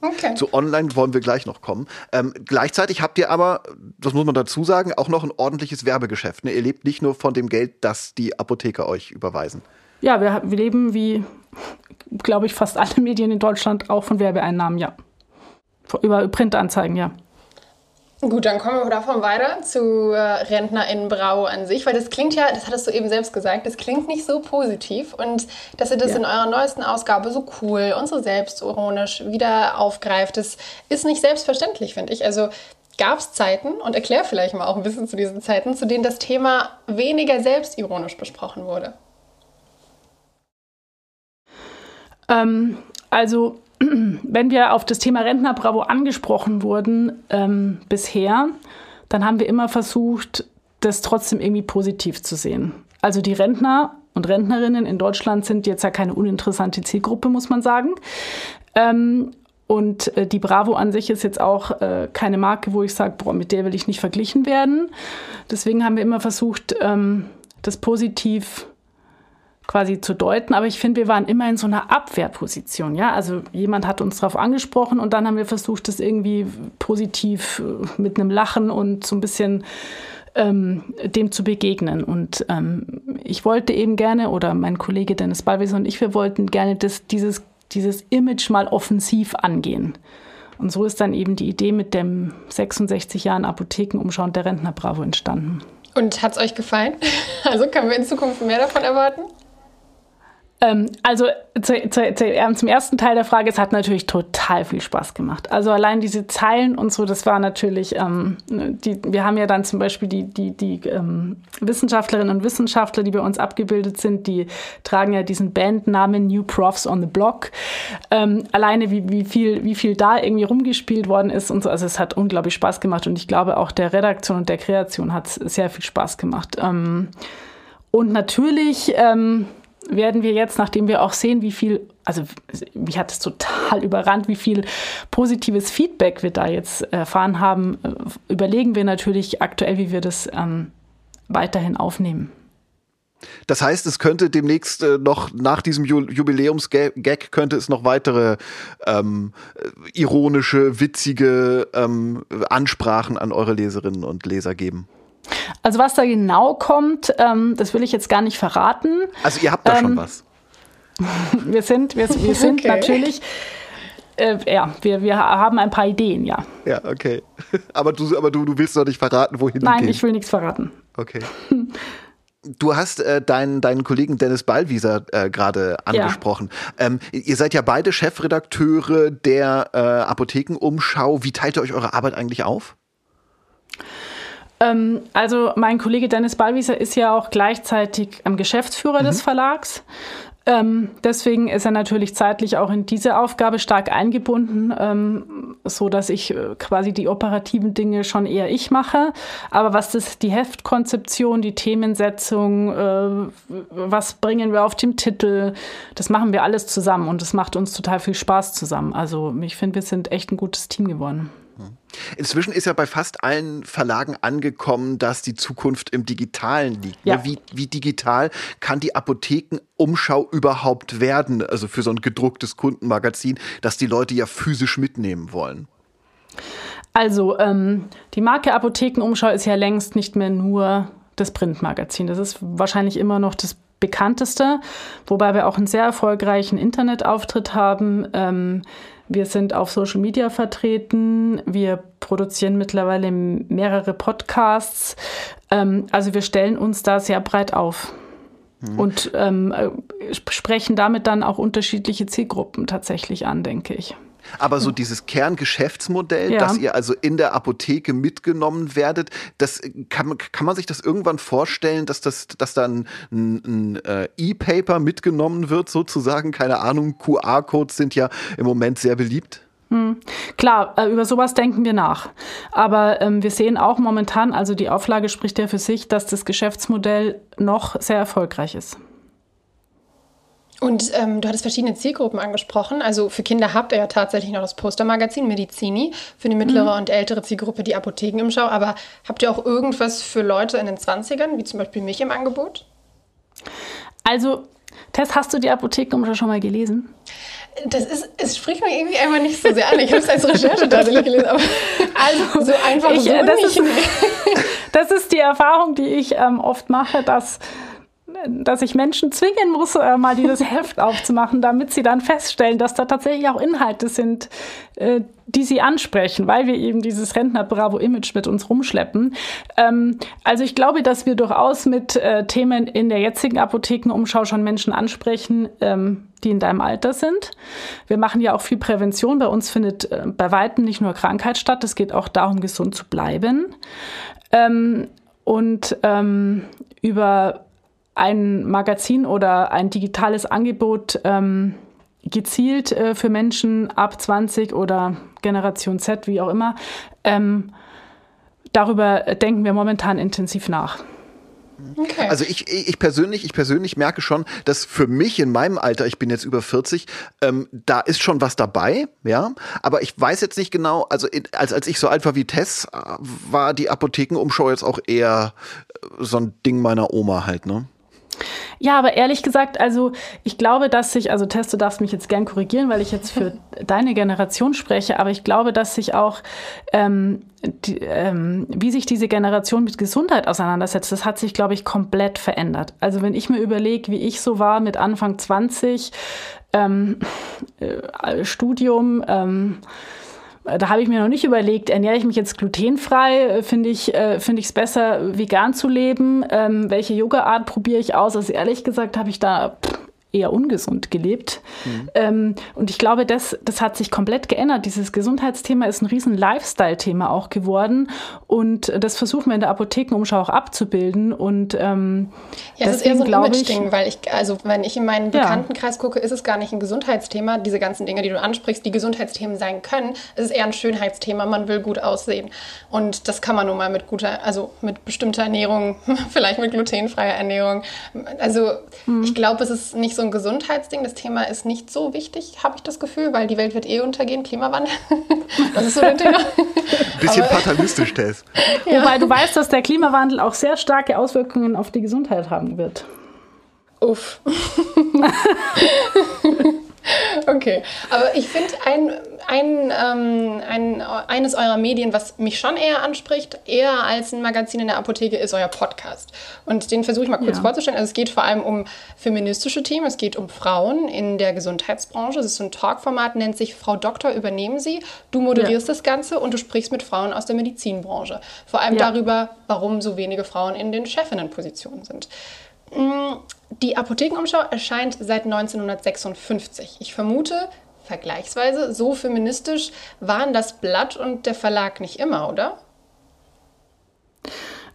Speaker 3: Okay. Zu online wollen wir gleich noch kommen. Ähm, gleichzeitig habt ihr aber, das muss man dazu sagen, auch noch ein ordentliches Werbegeschäft. Ne? Ihr lebt nicht nur von dem Geld, das die Apotheker euch überweisen.
Speaker 4: Ja, wir, wir leben wie, glaube ich, fast alle Medien in Deutschland auch von Werbeeinnahmen, ja. Über Printanzeigen, ja.
Speaker 2: Gut, dann kommen wir davon weiter zu äh, RentnerInnenbrau an sich, weil das klingt ja, das hattest du eben selbst gesagt, das klingt nicht so positiv und dass ihr das ja. in eurer neuesten Ausgabe so cool und so selbstironisch wieder aufgreift, das ist nicht selbstverständlich, finde ich. Also gab es Zeiten, und erklär vielleicht mal auch ein bisschen zu diesen Zeiten, zu denen das Thema weniger selbstironisch besprochen wurde?
Speaker 4: Ähm, also wenn wir auf das Thema Rentner Bravo angesprochen wurden ähm, bisher, dann haben wir immer versucht, das trotzdem irgendwie positiv zu sehen. Also die Rentner und Rentnerinnen in Deutschland sind jetzt ja keine uninteressante Zielgruppe, muss man sagen. Ähm, und äh, die Bravo an sich ist jetzt auch äh, keine Marke, wo ich sage, boah, mit der will ich nicht verglichen werden. Deswegen haben wir immer versucht, ähm, das positiv quasi zu deuten. Aber ich finde, wir waren immer in so einer Abwehrposition. Ja, also jemand hat uns darauf angesprochen und dann haben wir versucht, das irgendwie positiv äh, mit einem Lachen und so ein bisschen ähm, dem zu begegnen. Und ähm, ich wollte eben gerne, oder mein Kollege Dennis Ballwieser und ich, wir wollten gerne das, dieses, dieses Image mal offensiv angehen. Und so ist dann eben die Idee mit dem 66 Jahren Apothekenumschau und der Rentner Bravo entstanden.
Speaker 2: Und hat es euch gefallen? Also können wir in Zukunft mehr davon erwarten?
Speaker 4: Ähm, also zu, zu, zu, ähm, zum ersten Teil der Frage, es hat natürlich total viel Spaß gemacht. Also allein diese Zeilen und so, das war natürlich, ähm, die, wir haben ja dann zum Beispiel die, die, die ähm, Wissenschaftlerinnen und Wissenschaftler, die bei uns abgebildet sind, die tragen ja diesen Bandnamen New Profs on the Block. Ähm, alleine wie, wie, viel, wie viel da irgendwie rumgespielt worden ist und so, also es hat unglaublich Spaß gemacht und ich glaube auch der Redaktion und der Kreation hat es sehr viel Spaß gemacht. Ähm, und natürlich, werden wir jetzt, nachdem wir auch sehen, wie viel, also mich hat es total überrannt, wie viel positives Feedback wir da jetzt erfahren haben, überlegen wir natürlich aktuell, wie wir das ähm, weiterhin aufnehmen.
Speaker 3: Das heißt, es könnte demnächst äh, noch nach diesem Jubiläumsgag könnte es noch weitere ähm, ironische, witzige ähm, Ansprachen an eure Leserinnen und Leser geben.
Speaker 4: Also was da genau kommt, ähm, das will ich jetzt gar nicht verraten.
Speaker 3: Also ihr habt da ähm, schon was.
Speaker 4: wir sind, wir, wir sind okay. natürlich, äh, ja, wir, wir haben ein paar Ideen, ja.
Speaker 3: Ja, okay. Aber du, aber du, du willst doch nicht verraten, wohin
Speaker 4: Nein, gehen. ich will nichts verraten.
Speaker 3: Okay. Du hast äh, deinen, deinen Kollegen Dennis Ballwieser äh, gerade angesprochen. Ja. Ähm, ihr seid ja beide Chefredakteure der äh, Apothekenumschau. Wie teilt ihr euch eure Arbeit eigentlich auf?
Speaker 4: Ähm, also mein Kollege Dennis Ballwieser ist ja auch gleichzeitig ähm, Geschäftsführer mhm. des Verlags. Ähm, deswegen ist er natürlich zeitlich auch in diese Aufgabe stark eingebunden, ähm, so dass ich äh, quasi die operativen Dinge schon eher ich mache. Aber was das, die Heftkonzeption, die Themensetzung, äh, was bringen wir auf dem Titel, das machen wir alles zusammen und das macht uns total viel Spaß zusammen. Also ich finde, wir sind echt ein gutes Team geworden.
Speaker 3: Inzwischen ist ja bei fast allen Verlagen angekommen, dass die Zukunft im Digitalen liegt. Ne? Ja. Wie, wie digital kann die Apothekenumschau überhaupt werden? Also für so ein gedrucktes Kundenmagazin, das die Leute ja physisch mitnehmen wollen.
Speaker 4: Also ähm, die Marke Apothekenumschau ist ja längst nicht mehr nur das Printmagazin. Das ist wahrscheinlich immer noch das bekannteste, wobei wir auch einen sehr erfolgreichen Internetauftritt haben. Ähm, wir sind auf Social Media vertreten. Wir produzieren mittlerweile mehrere Podcasts. Ähm, also wir stellen uns da sehr breit auf. Mhm. Und ähm, äh, sprechen damit dann auch unterschiedliche Zielgruppen tatsächlich an, denke ich.
Speaker 3: Aber so dieses Kerngeschäftsmodell, ja. dass ihr also in der Apotheke mitgenommen werdet, das kann, kann man sich das irgendwann vorstellen, dass das, dass dann ein, ein äh, E-Paper mitgenommen wird, sozusagen? Keine Ahnung, QR-Codes sind ja im Moment sehr beliebt.
Speaker 4: Hm. Klar, äh, über sowas denken wir nach. Aber ähm, wir sehen auch momentan, also die Auflage spricht ja für sich, dass das Geschäftsmodell noch sehr erfolgreich ist.
Speaker 2: Und ähm, du hattest verschiedene Zielgruppen angesprochen. Also für Kinder habt ihr ja tatsächlich noch das Postermagazin Medizini, für die mittlere mhm. und ältere Zielgruppe die Apotheken im Schau. Aber habt ihr auch irgendwas für Leute in den 20ern, wie zum Beispiel mich im Angebot?
Speaker 4: Also, Tess, hast du die Apothekenumschau schon mal gelesen?
Speaker 2: Das ist, es spricht mir irgendwie einfach nicht so sehr an. Ich habe es als Recherche tatsächlich gelesen, aber also, so einfach ich, so
Speaker 4: das nicht. Ist, das ist die Erfahrung, die ich ähm, oft mache, dass dass ich Menschen zwingen muss, äh, mal dieses Heft aufzumachen, damit sie dann feststellen, dass da tatsächlich auch Inhalte sind, äh, die sie ansprechen, weil wir eben dieses Rentner-Bravo-Image mit uns rumschleppen. Ähm, also ich glaube, dass wir durchaus mit äh, Themen in der jetzigen Apothekenumschau schon Menschen ansprechen, ähm, die in deinem Alter sind. Wir machen ja auch viel Prävention. Bei uns findet äh, bei Weitem nicht nur Krankheit statt, es geht auch darum, gesund zu bleiben. Ähm, und ähm, über ein Magazin oder ein digitales Angebot ähm, gezielt äh, für Menschen ab 20 oder Generation Z, wie auch immer. Ähm, darüber denken wir momentan intensiv nach.
Speaker 3: Okay. Also ich, ich persönlich, ich persönlich merke schon, dass für mich in meinem Alter, ich bin jetzt über 40, ähm, da ist schon was dabei, ja. Aber ich weiß jetzt nicht genau, also in, als, als ich so alt war wie Tess, äh, war die Apothekenumschau jetzt auch eher äh, so ein Ding meiner Oma halt, ne?
Speaker 4: Ja, aber ehrlich gesagt, also ich glaube, dass sich, also Tess, du darfst mich jetzt gern korrigieren, weil ich jetzt für deine Generation spreche, aber ich glaube, dass sich auch, ähm, die, ähm, wie sich diese Generation mit Gesundheit auseinandersetzt, das hat sich, glaube ich, komplett verändert. Also wenn ich mir überlege, wie ich so war mit Anfang 20, ähm, äh, Studium, ähm, da habe ich mir noch nicht überlegt, ernähre ich mich jetzt glutenfrei? Finde ich äh, finde ich es besser, vegan zu leben? Ähm, welche Yoga-Art probiere ich aus? Also ehrlich gesagt habe ich da pff, eher ungesund gelebt. Mhm. Ähm, und ich glaube, das, das hat sich komplett geändert. Dieses Gesundheitsthema ist ein riesen Lifestyle-Thema auch geworden. Und das versuchen wir in der Apothekenumschau auch abzubilden. Und ähm,
Speaker 2: ja, es ist eher so ein Image-Ding, weil ich, also wenn ich in meinen Bekanntenkreis ja. gucke, ist es gar nicht ein Gesundheitsthema. Diese ganzen Dinge, die du ansprichst, die Gesundheitsthemen sein können, es ist eher ein Schönheitsthema. Man will gut aussehen. Und das kann man nun mal mit guter, also mit bestimmter Ernährung, vielleicht mit glutenfreier Ernährung. Also mhm. ich glaube, es ist nicht so ein Gesundheitsding. Das Thema ist nicht so wichtig, habe ich das Gefühl, weil die Welt wird eh untergehen, Klimawandel. das ist so ein Thema.
Speaker 3: Bisschen fatalistisch, Tess.
Speaker 4: Ja. Wobei du weißt, dass der Klimawandel auch sehr starke Auswirkungen auf die Gesundheit haben wird.
Speaker 2: Uff. Okay, aber ich finde ein, ein, ähm, ein, eines eurer Medien, was mich schon eher anspricht, eher als ein Magazin in der Apotheke, ist euer Podcast. Und den versuche ich mal kurz ja. vorzustellen. Also es geht vor allem um feministische Themen, es geht um Frauen in der Gesundheitsbranche. Es ist so ein Talkformat, nennt sich Frau Doktor, übernehmen Sie. Du moderierst ja. das Ganze und du sprichst mit Frauen aus der Medizinbranche. Vor allem ja. darüber, warum so wenige Frauen in den Chefinnenpositionen sind. Die Apothekenumschau erscheint seit 1956. Ich vermute, vergleichsweise so feministisch waren das Blatt und der Verlag nicht immer, oder?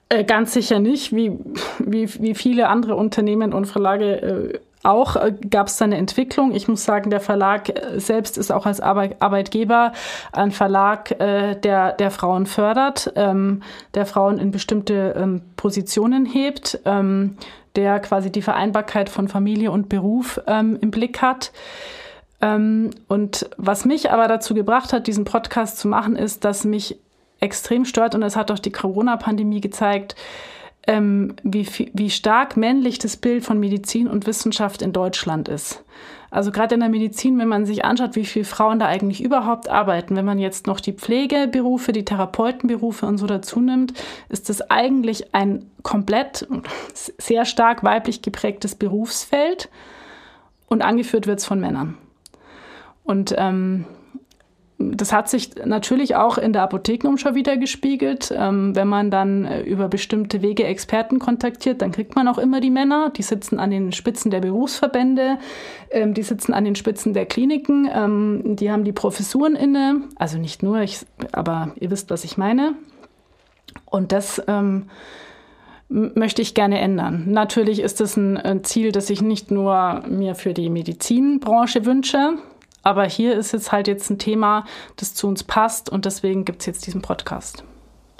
Speaker 4: Äh, ganz sicher nicht, wie, wie, wie viele andere Unternehmen und Verlage äh, auch äh, gab es da eine Entwicklung. Ich muss sagen, der Verlag selbst ist auch als Arbeit Arbeitgeber ein Verlag, der, der Frauen fördert, ähm, der Frauen in bestimmte ähm, Positionen hebt, ähm, der quasi die Vereinbarkeit von Familie und Beruf ähm, im Blick hat. Ähm, und was mich aber dazu gebracht hat, diesen Podcast zu machen, ist, dass mich extrem stört, und es hat auch die Corona-Pandemie gezeigt, ähm, wie, wie stark männlich das Bild von Medizin und Wissenschaft in Deutschland ist. Also gerade in der Medizin, wenn man sich anschaut, wie viele Frauen da eigentlich überhaupt arbeiten, wenn man jetzt noch die Pflegeberufe, die Therapeutenberufe und so dazu nimmt, ist das eigentlich ein komplett sehr stark weiblich geprägtes Berufsfeld und angeführt wird es von Männern. Und ähm, das hat sich natürlich auch in der Apothekenumschau wieder gespiegelt. Ähm, wenn man dann äh, über bestimmte Wege Experten kontaktiert, dann kriegt man auch immer die Männer. Die sitzen an den Spitzen der Berufsverbände, ähm, die sitzen an den Spitzen der Kliniken, ähm, die haben die Professuren inne. Also nicht nur, ich, aber ihr wisst, was ich meine. Und das ähm, möchte ich gerne ändern. Natürlich ist es ein, ein Ziel, das ich nicht nur mir für die Medizinbranche wünsche, aber hier ist jetzt halt jetzt ein Thema, das zu uns passt und deswegen gibt es jetzt diesen Podcast.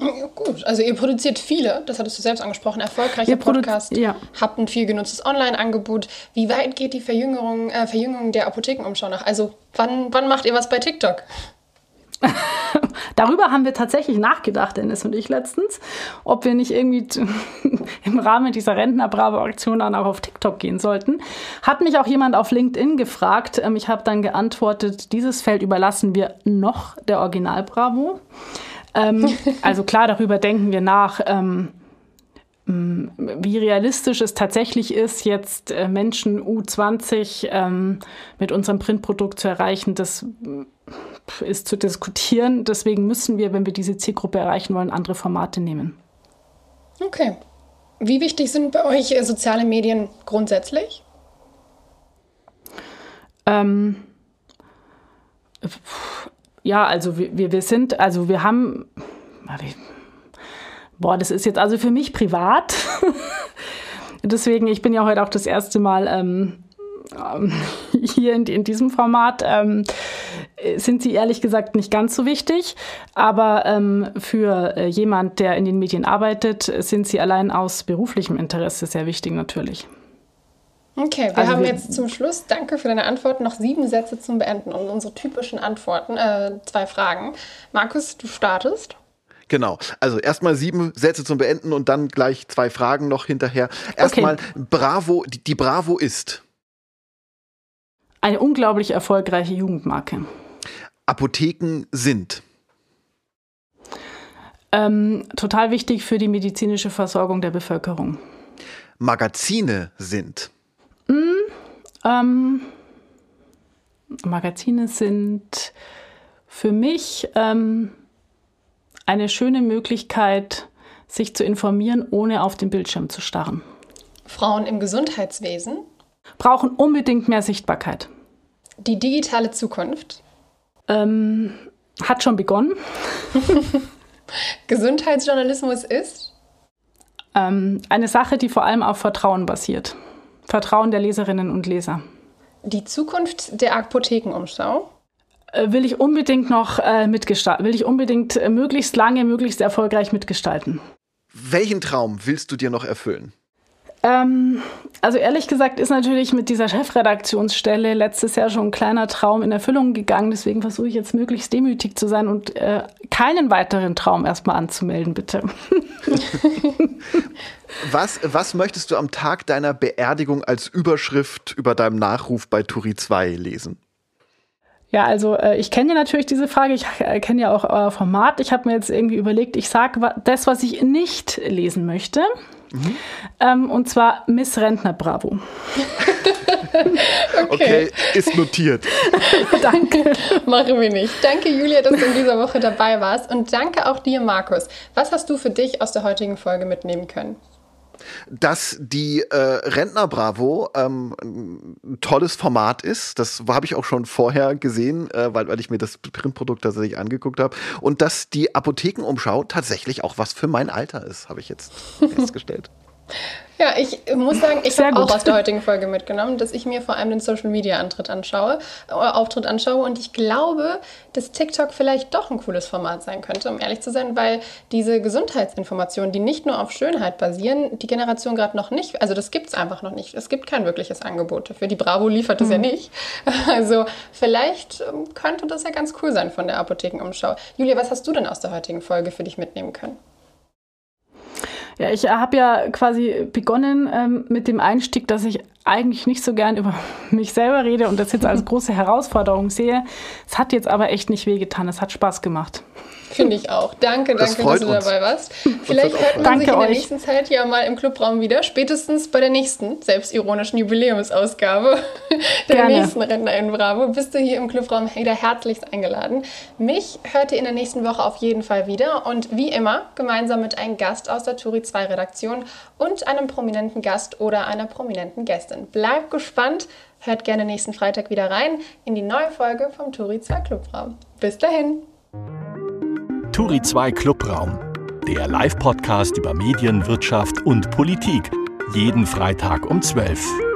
Speaker 2: Ja, gut, also ihr produziert viele, das hattest du selbst angesprochen, erfolgreicher Podcast, ja. habt ein viel genutztes Online-Angebot. Wie weit geht die Verjüngerung, äh, Verjüngung der Apothekenumschau nach? Also wann, wann macht ihr was bei TikTok?
Speaker 4: Darüber haben wir tatsächlich nachgedacht, Dennis und ich letztens, ob wir nicht irgendwie im Rahmen dieser Rentner-Bravo-Aktion dann auch auf TikTok gehen sollten. Hat mich auch jemand auf LinkedIn gefragt. Ähm, ich habe dann geantwortet, dieses Feld überlassen wir noch der Original-Bravo. Ähm, also klar, darüber denken wir nach. Ähm, wie realistisch es tatsächlich ist, jetzt äh, Menschen U20 ähm, mit unserem Printprodukt zu erreichen, das ist zu diskutieren. Deswegen müssen wir, wenn wir diese Zielgruppe erreichen wollen, andere Formate nehmen.
Speaker 2: Okay. Wie wichtig sind bei euch äh, soziale Medien grundsätzlich?
Speaker 4: Ähm, ja, also wir, wir sind, also wir haben, boah, das ist jetzt also für mich privat. Deswegen, ich bin ja heute auch das erste Mal ähm, ähm hier in, in, diesem Format. Ähm, sind sie ehrlich gesagt nicht ganz so wichtig. Aber ähm, für äh, jemand, der in den Medien arbeitet, sind sie allein aus beruflichem Interesse sehr wichtig natürlich.
Speaker 2: Okay, wir also haben wir jetzt zum Schluss, danke für deine Antworten, noch sieben Sätze zum Beenden und unsere typischen Antworten, äh, zwei Fragen. Markus, du startest.
Speaker 3: Genau. Also erstmal sieben Sätze zum Beenden und dann gleich zwei Fragen noch hinterher. Erstmal okay. Bravo, die, die Bravo ist.
Speaker 4: Eine unglaublich erfolgreiche Jugendmarke.
Speaker 3: Apotheken sind?
Speaker 4: Ähm, total wichtig für die medizinische Versorgung der Bevölkerung.
Speaker 3: Magazine sind?
Speaker 4: Mm, ähm, Magazine sind für mich ähm, eine schöne Möglichkeit, sich zu informieren, ohne auf den Bildschirm zu starren.
Speaker 2: Frauen im Gesundheitswesen
Speaker 4: brauchen unbedingt mehr Sichtbarkeit.
Speaker 2: Die digitale Zukunft
Speaker 4: ähm, hat schon begonnen.
Speaker 2: Gesundheitsjournalismus ist?
Speaker 4: Ähm, eine Sache, die vor allem auf Vertrauen basiert. Vertrauen der Leserinnen und Leser.
Speaker 2: Die Zukunft der Apothekenumschau?
Speaker 4: Äh, will ich unbedingt noch äh, mitgestalten, will ich unbedingt äh, möglichst lange, möglichst erfolgreich mitgestalten.
Speaker 3: Welchen Traum willst du dir noch erfüllen?
Speaker 4: Ähm, also ehrlich gesagt ist natürlich mit dieser Chefredaktionsstelle letztes Jahr schon ein kleiner Traum in Erfüllung gegangen. Deswegen versuche ich jetzt möglichst demütig zu sein und äh, keinen weiteren Traum erstmal anzumelden, bitte.
Speaker 3: was, was möchtest du am Tag deiner Beerdigung als Überschrift über deinem Nachruf bei Turi 2 lesen?
Speaker 4: Ja, also äh, ich kenne ja natürlich diese Frage, ich äh, kenne ja auch euer Format. Ich habe mir jetzt irgendwie überlegt, ich sage das, was ich nicht lesen möchte. Mhm. Ähm, und zwar Miss Rentner Bravo.
Speaker 3: okay. okay. ist notiert.
Speaker 2: danke. Machen wir nicht. Danke, Julia, dass du in dieser Woche dabei warst. Und danke auch dir, Markus. Was hast du für dich aus der heutigen Folge mitnehmen können?
Speaker 3: Dass die äh, Rentner Bravo ähm, ein tolles Format ist. Das habe ich auch schon vorher gesehen, äh, weil, weil ich mir das Printprodukt tatsächlich angeguckt habe. Und dass die Apothekenumschau tatsächlich auch was für mein Alter ist, habe ich jetzt festgestellt.
Speaker 2: Ja, ich muss sagen, ich habe auch aus der heutigen Folge mitgenommen, dass ich mir vor allem den Social Media Antritt anschaue, äh, Auftritt anschaue und ich glaube, dass TikTok vielleicht doch ein cooles Format sein könnte, um ehrlich zu sein, weil diese Gesundheitsinformationen, die nicht nur auf Schönheit basieren, die Generation gerade noch nicht, also das gibt es einfach noch nicht. Es gibt kein wirkliches Angebot dafür. Die Bravo liefert es mhm. ja nicht. Also vielleicht ähm, könnte das ja ganz cool sein von der Apothekenumschau. Julia, was hast du denn aus der heutigen Folge für dich mitnehmen können?
Speaker 4: Ja, ich habe ja quasi begonnen ähm, mit dem Einstieg, dass ich eigentlich nicht so gern über mich selber rede und das jetzt als große Herausforderung sehe. Es hat jetzt aber echt nicht wehgetan. Es hat Spaß gemacht.
Speaker 2: Finde ich auch. Danke, das danke, dass du uns. dabei warst. Vielleicht hört man danke sich in der euch. nächsten Zeit ja mal im Clubraum wieder, spätestens bei der nächsten selbstironischen Jubiläumsausgabe der Gerne. nächsten Rentner in Bravo. Bist du hier im Clubraum wieder herzlichst eingeladen. Mich hört ihr in der nächsten Woche auf jeden Fall wieder und wie immer gemeinsam mit einem Gast aus der Turi 2 Redaktion und einem prominenten Gast oder einer prominenten Gästin. Bleibt gespannt, hört gerne nächsten Freitag wieder rein in die neue Folge vom Turi 2 Clubraum. Bis dahin!
Speaker 1: Turi 2 Clubraum, der Live-Podcast über Medien, Wirtschaft und Politik. Jeden Freitag um 12 Uhr.